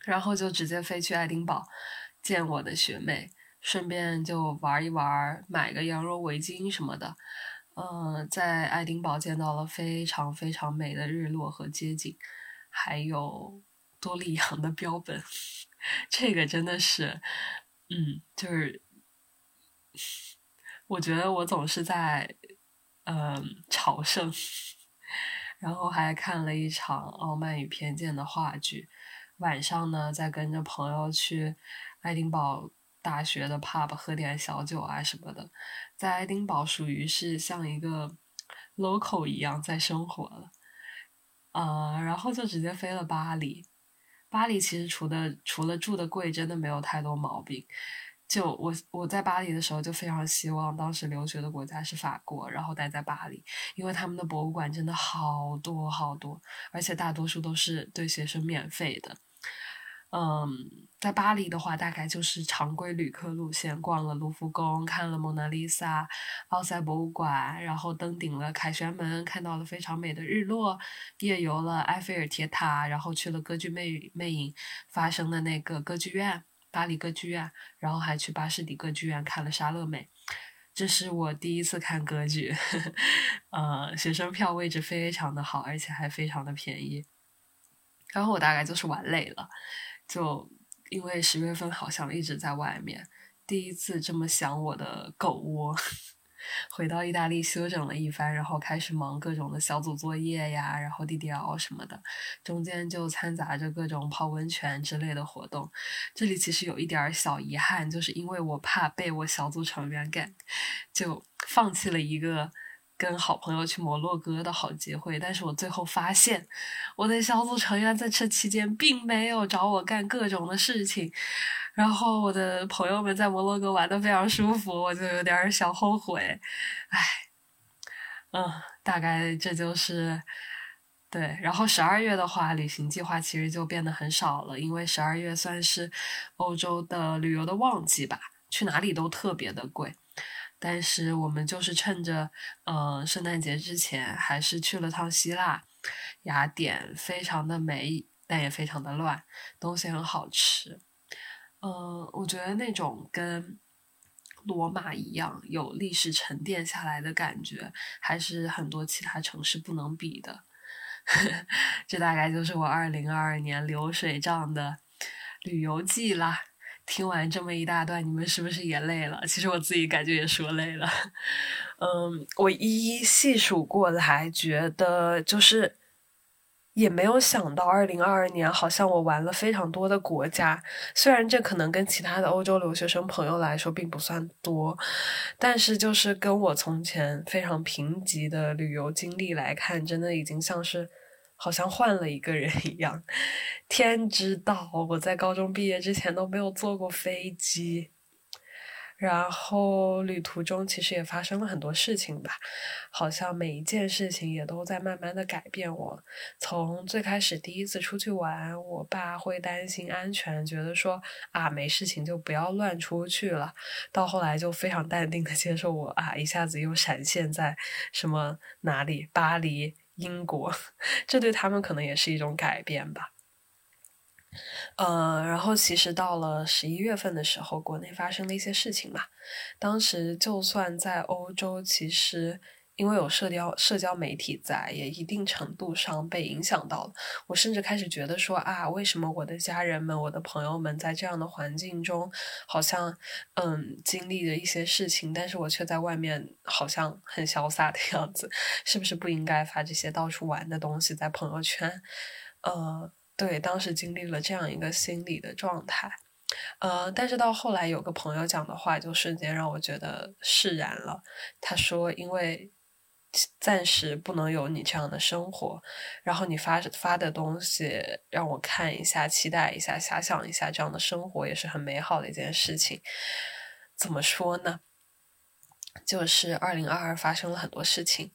然后就直接飞去爱丁堡见我的学妹，顺便就玩一玩，买个羊绒围巾什么的。嗯，在爱丁堡见到了非常非常美的日落和街景。还有多利羊的标本，这个真的是，嗯，就是我觉得我总是在嗯朝圣，然后还看了一场《傲慢与偏见》的话剧，晚上呢再跟着朋友去爱丁堡大学的 pub 喝点小酒啊什么的，在爱丁堡属于是像一个 local 一样在生活了。呃，然后就直接飞了巴黎。巴黎其实除的除了住的贵，真的没有太多毛病。就我我在巴黎的时候，就非常希望当时留学的国家是法国，然后待在巴黎，因为他们的博物馆真的好多好多，而且大多数都是对学生免费的。嗯，在巴黎的话，大概就是常规旅客路线，逛了卢浮宫，看了蒙娜丽莎，奥赛博物馆，然后登顶了凯旋门，看到了非常美的日落，夜游了埃菲尔铁塔，然后去了歌剧魅魅影发生的那个歌剧院——巴黎歌剧院，然后还去巴士底歌剧院看了莎乐美。这是我第一次看歌剧，呃，学生票位置非常的好，而且还非常的便宜。然后我大概就是玩累了。就因为十月份好像一直在外面，第一次这么想我的狗窝。回到意大利休整了一番，然后开始忙各种的小组作业呀，然后 DDL 什么的，中间就掺杂着各种泡温泉之类的活动。这里其实有一点小遗憾，就是因为我怕被我小组成员干，就放弃了一个。跟好朋友去摩洛哥的好机会，但是我最后发现，我的小组成员在这期间并没有找我干各种的事情，然后我的朋友们在摩洛哥玩的非常舒服，我就有点小后悔，唉，嗯，大概这就是对。然后十二月的话，旅行计划其实就变得很少了，因为十二月算是欧洲的旅游的旺季吧，去哪里都特别的贵。但是我们就是趁着，嗯，圣诞节之前，还是去了趟希腊，雅典，非常的美，但也非常的乱，东西很好吃，嗯，我觉得那种跟罗马一样有历史沉淀下来的感觉，还是很多其他城市不能比的。这大概就是我二零二二年流水账的旅游记啦。听完这么一大段，你们是不是也累了？其实我自己感觉也说累了。嗯，我一一细数过来，觉得就是也没有想到，二零二二年好像我玩了非常多的国家。虽然这可能跟其他的欧洲留学生朋友来说并不算多，但是就是跟我从前非常贫瘠的旅游经历来看，真的已经像是。好像换了一个人一样，天知道我在高中毕业之前都没有坐过飞机。然后旅途中其实也发生了很多事情吧，好像每一件事情也都在慢慢的改变我。从最开始第一次出去玩，我爸会担心安全，觉得说啊没事情就不要乱出去了，到后来就非常淡定的接受我啊一下子又闪现在什么哪里巴黎英国，这对他们可能也是一种改变吧。呃，然后其实到了十一月份的时候，国内发生了一些事情嘛。当时就算在欧洲，其实因为有社交社交媒体在，也一定程度上被影响到了。我甚至开始觉得说啊，为什么我的家人们、我的朋友们在这样的环境中，好像嗯经历了一些事情，但是我却在外面好像很潇洒的样子，是不是不应该发这些到处玩的东西在朋友圈？呃。对，当时经历了这样一个心理的状态，呃，但是到后来有个朋友讲的话，就瞬间让我觉得释然了。他说：“因为暂时不能有你这样的生活，然后你发发的东西让我看一下，期待一下，遐想一下，这样的生活也是很美好的一件事情。怎么说呢？就是二零二二发生了很多事情，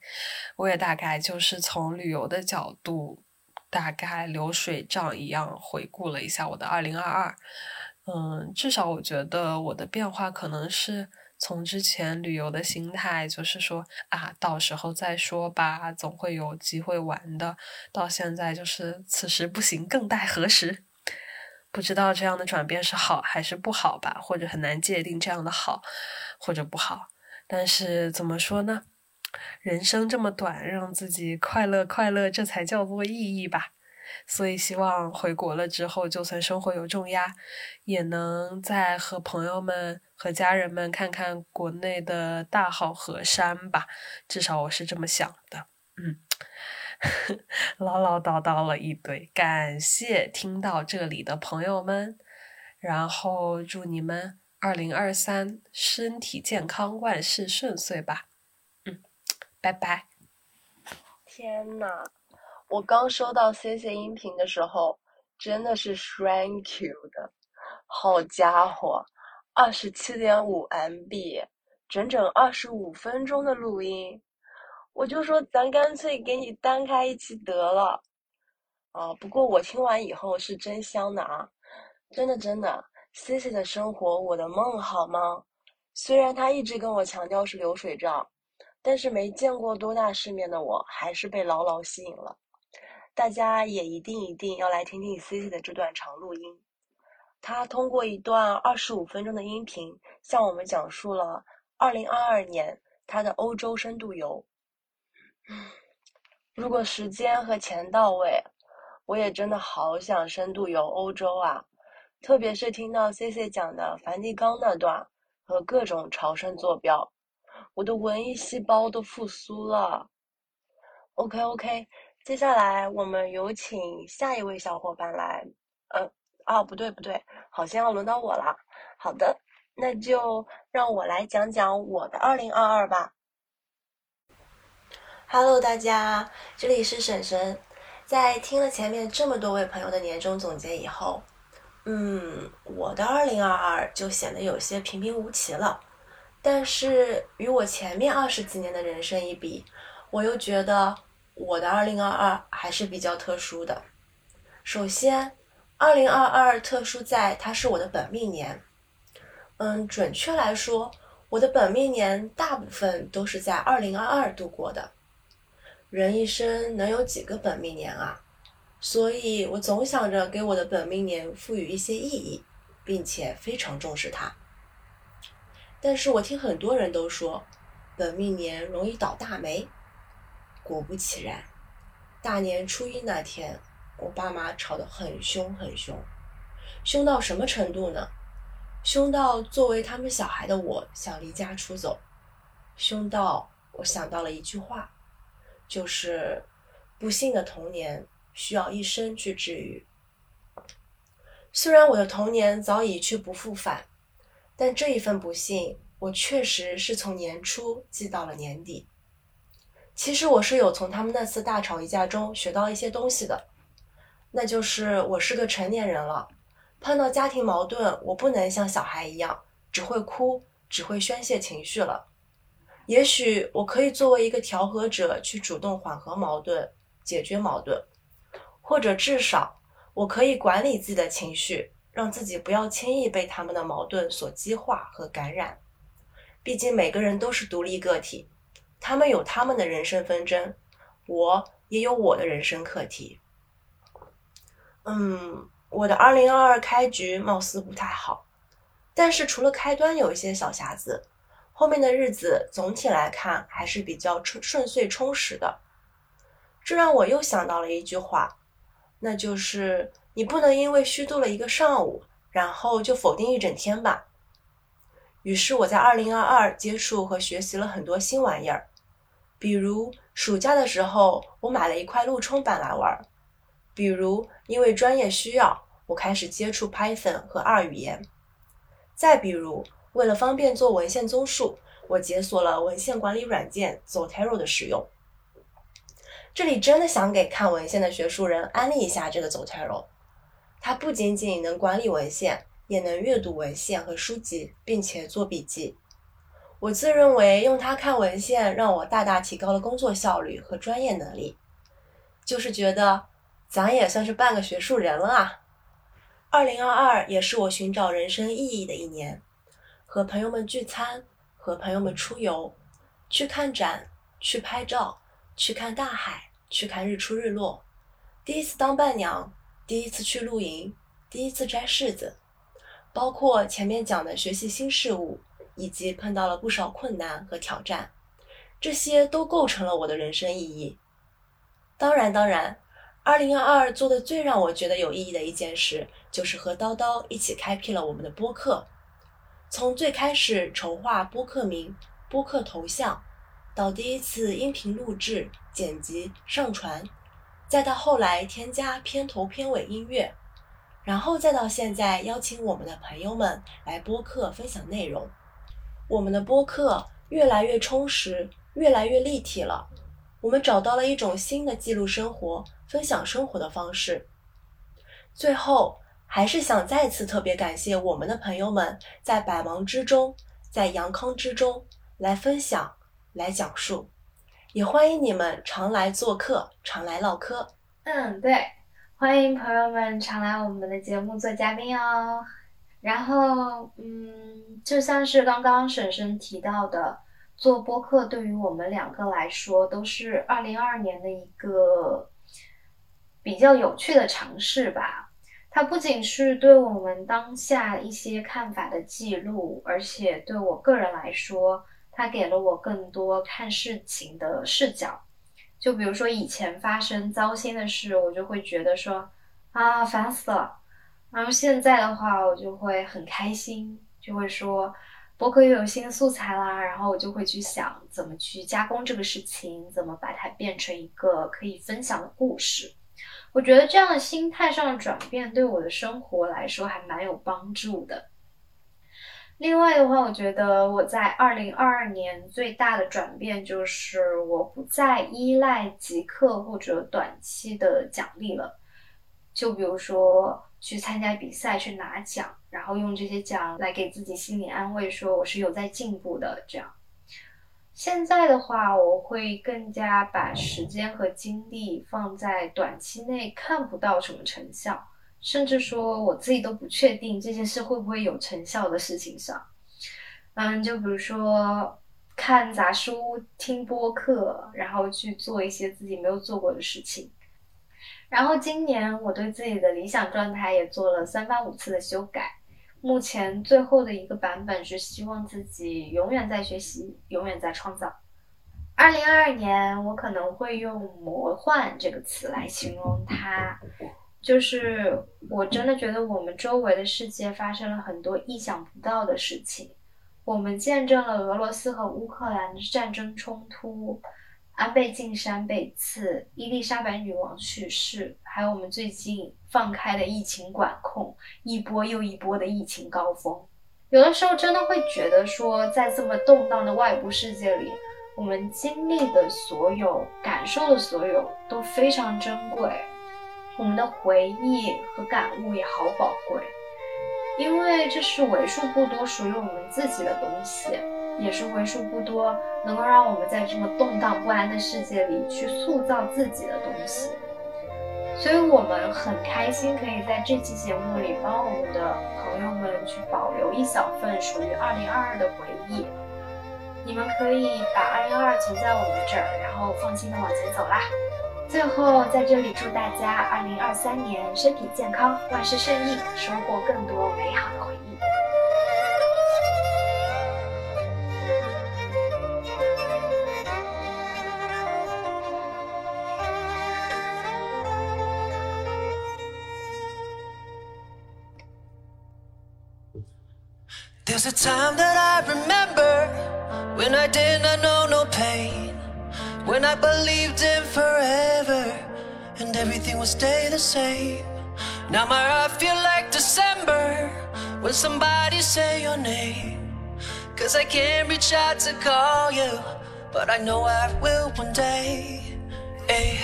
我也大概就是从旅游的角度。”大概流水账一样回顾了一下我的二零二二，嗯，至少我觉得我的变化可能是从之前旅游的心态，就是说啊，到时候再说吧，总会有机会玩的，到现在就是此时不行，更待何时？不知道这样的转变是好还是不好吧，或者很难界定这样的好或者不好。但是怎么说呢？人生这么短，让自己快乐快乐，这才叫做意义吧。所以希望回国了之后，就算生活有重压，也能再和朋友们、和家人们看看国内的大好河山吧。至少我是这么想的。嗯，唠唠叨叨了一堆，感谢听到这里的朋友们，然后祝你们二零二三身体健康，万事顺遂吧。嗯拜拜！天呐，我刚收到 C C 音频的时候，真的是 Thank you 的，好家伙，二十七点五 M B，整整二十五分钟的录音，我就说咱干脆给你单开一期得了。啊，不过我听完以后是真香的啊，真的真的，C C 的生活我的梦好吗？虽然他一直跟我强调是流水账。但是没见过多大世面的我，还是被牢牢吸引了。大家也一定一定要来听听 C C 的这段长录音。他通过一段二十五分钟的音频，向我们讲述了二零二二年他的欧洲深度游。如果时间和钱到位，我也真的好想深度游欧洲啊！特别是听到 C C 讲的梵蒂冈那段和各种朝圣坐标。我的文艺细胞都复苏了。OK OK，接下来我们有请下一位小伙伴来。呃，哦，不对不对，好像要轮到我了。好的，那就让我来讲讲我的二零二二吧。Hello，大家，这里是婶婶。在听了前面这么多位朋友的年终总结以后，嗯，我的二零二二就显得有些平平无奇了。但是与我前面二十几年的人生一比，我又觉得我的二零二二还是比较特殊的。首先，二零二二特殊在它是我的本命年。嗯，准确来说，我的本命年大部分都是在二零二二度过的。人一生能有几个本命年啊？所以我总想着给我的本命年赋予一些意义，并且非常重视它。但是我听很多人都说，本命年容易倒大霉。果不其然，大年初一那天，我爸妈吵得很凶很凶，凶到什么程度呢？凶到作为他们小孩的我想离家出走，凶到我想到了一句话，就是不幸的童年需要一生去治愈。虽然我的童年早已去不复返。但这一份不幸，我确实是从年初记到了年底。其实我是有从他们那次大吵一架中学到一些东西的，那就是我是个成年人了，碰到家庭矛盾，我不能像小孩一样只会哭，只会宣泄情绪了。也许我可以作为一个调和者，去主动缓和矛盾、解决矛盾，或者至少我可以管理自己的情绪，让自己不要轻易被他们的矛盾所激化和感染。毕竟每个人都是独立个体，他们有他们的人生纷争，我也有我的人生课题。嗯，我的二零二二开局貌似不太好，但是除了开端有一些小瑕疵，后面的日子总体来看还是比较顺顺遂充实的。这让我又想到了一句话，那就是你不能因为虚度了一个上午，然后就否定一整天吧。于是我在二零二二接触和学习了很多新玩意儿，比如暑假的时候我买了一块路冲板来玩，比如因为专业需要我开始接触 Python 和二语言，再比如为了方便做文献综述，我解锁了文献管理软件 Zotero 的使用。这里真的想给看文献的学术人安利一下这个 Zotero，它不仅仅能管理文献。也能阅读文献和书籍，并且做笔记。我自认为用它看文献，让我大大提高了工作效率和专业能力。就是觉得咱也算是半个学术人了啊！二零二二也是我寻找人生意义的一年，和朋友们聚餐，和朋友们出游，去看展，去拍照，去看大海，去看日出日落。第一次当伴娘，第一次去露营，第一次摘柿子。包括前面讲的学习新事物，以及碰到了不少困难和挑战，这些都构成了我的人生意义。当然，当然，二零二二做的最让我觉得有意义的一件事，就是和叨叨一起开辟了我们的播客。从最开始筹划播客名、播客头像，到第一次音频录制、剪辑、上传，再到后来添加片头片尾音乐。然后再到现在，邀请我们的朋友们来播客分享内容。我们的播客越来越充实，越来越立体了。我们找到了一种新的记录生活、分享生活的方式。最后，还是想再次特别感谢我们的朋友们，在百忙之中，在阳康之中来分享、来讲述。也欢迎你们常来做客，常来唠嗑。嗯，对。欢迎朋友们常来我们的节目做嘉宾哦。然后，嗯，就像是刚刚婶婶提到的，做播客对于我们两个来说都是二零二二年的一个比较有趣的尝试吧。它不仅是对我们当下一些看法的记录，而且对我个人来说，它给了我更多看事情的视角。就比如说以前发生糟心的事，我就会觉得说啊烦死了。然后现在的话，我就会很开心，就会说博客又有新的素材啦。然后我就会去想怎么去加工这个事情，怎么把它变成一个可以分享的故事。我觉得这样的心态上的转变，对我的生活来说还蛮有帮助的。另外的话，我觉得我在二零二二年最大的转变就是我不再依赖即刻或者短期的奖励了。就比如说去参加比赛去拿奖，然后用这些奖来给自己心理安慰，说我是有在进步的。这样，现在的话，我会更加把时间和精力放在短期内看不到什么成效。甚至说我自己都不确定这件事会不会有成效的事情上，嗯，就比如说看杂书、听播客，然后去做一些自己没有做过的事情。然后今年我对自己的理想状态也做了三番五次的修改，目前最后的一个版本是希望自己永远在学习，永远在创造。二零二二年，我可能会用“魔幻”这个词来形容它。就是我真的觉得我们周围的世界发生了很多意想不到的事情，我们见证了俄罗斯和乌克兰的战争冲突，安倍晋三被刺，伊丽莎白女王去世，还有我们最近放开的疫情管控，一波又一波的疫情高峰。有的时候真的会觉得说，在这么动荡的外部世界里，我们经历的所有、感受的所有都非常珍贵。我们的回忆和感悟也好宝贵，因为这是为数不多属于我们自己的东西，也是为数不多能够让我们在这么动荡不安的世界里去塑造自己的东西。所以我们很开心，可以在这期节目里帮我们的朋友们去保留一小份属于2022的回忆。你们可以把2022存在我们这儿，然后放心的往前走啦。最后，在这里祝大家2023年身体健康，万事顺意，收获更多美好的回忆。There's a time that I remember when I did not know no pain, when I believed in forever and everything would stay the same. Now my heart feel like December when somebody say your name. Cause I can't reach out to call you, but I know I will one day. Ay.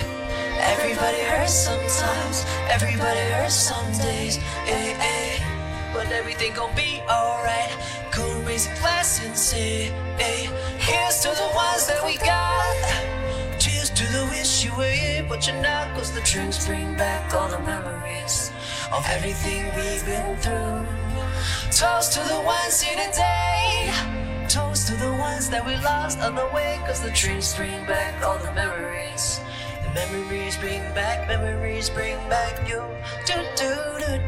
Everybody hurts sometimes, everybody hurts some days. Ay, ay. But everything gon' be alright. Go raise a glass and say, hey, here's to the ones that we got. Here, but you're not. Cause the drinks bring back all the memories of everything we've been through. Toast to the ones here today. Toast to the ones that we lost on the way. Cause the drinks bring back all the memories. The memories bring back, memories bring back you. Do do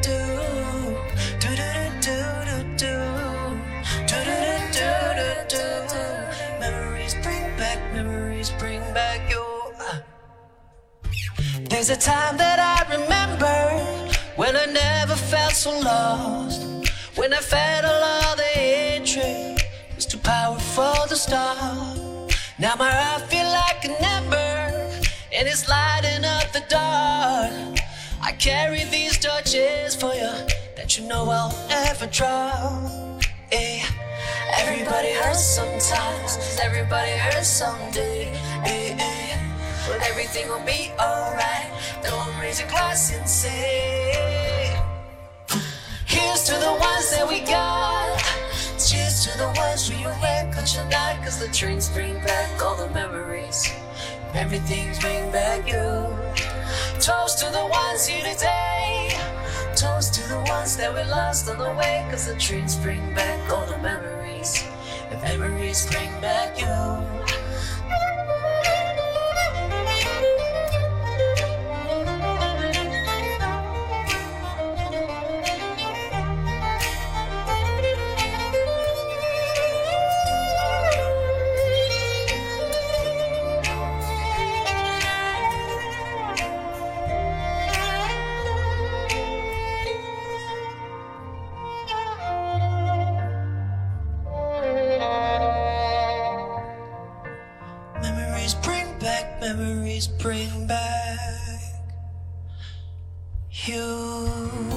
do. Do do do do do. Do do do do do do. Memories bring back, memories bring back you. There's a time that I remember when I never felt so lost. When I felt all the hatred was too powerful to stop. Now my heart feel like an ember and it's lighting up the dark. I carry these torches for you that you know I'll never drop. Eh. Everybody hurts sometimes, everybody hurts someday. Eh, eh. But everything will be alright. Don't raise a glass and say, Here's to the ones that we got. Cheers to the ones we were, cause you're. Cause the drinks bring back all the memories. Everything's bring back you. Toast to the ones here today. Toast to the ones that we lost on the way. Cause the drinks bring back all the memories. The memories bring back you. memories bring back you.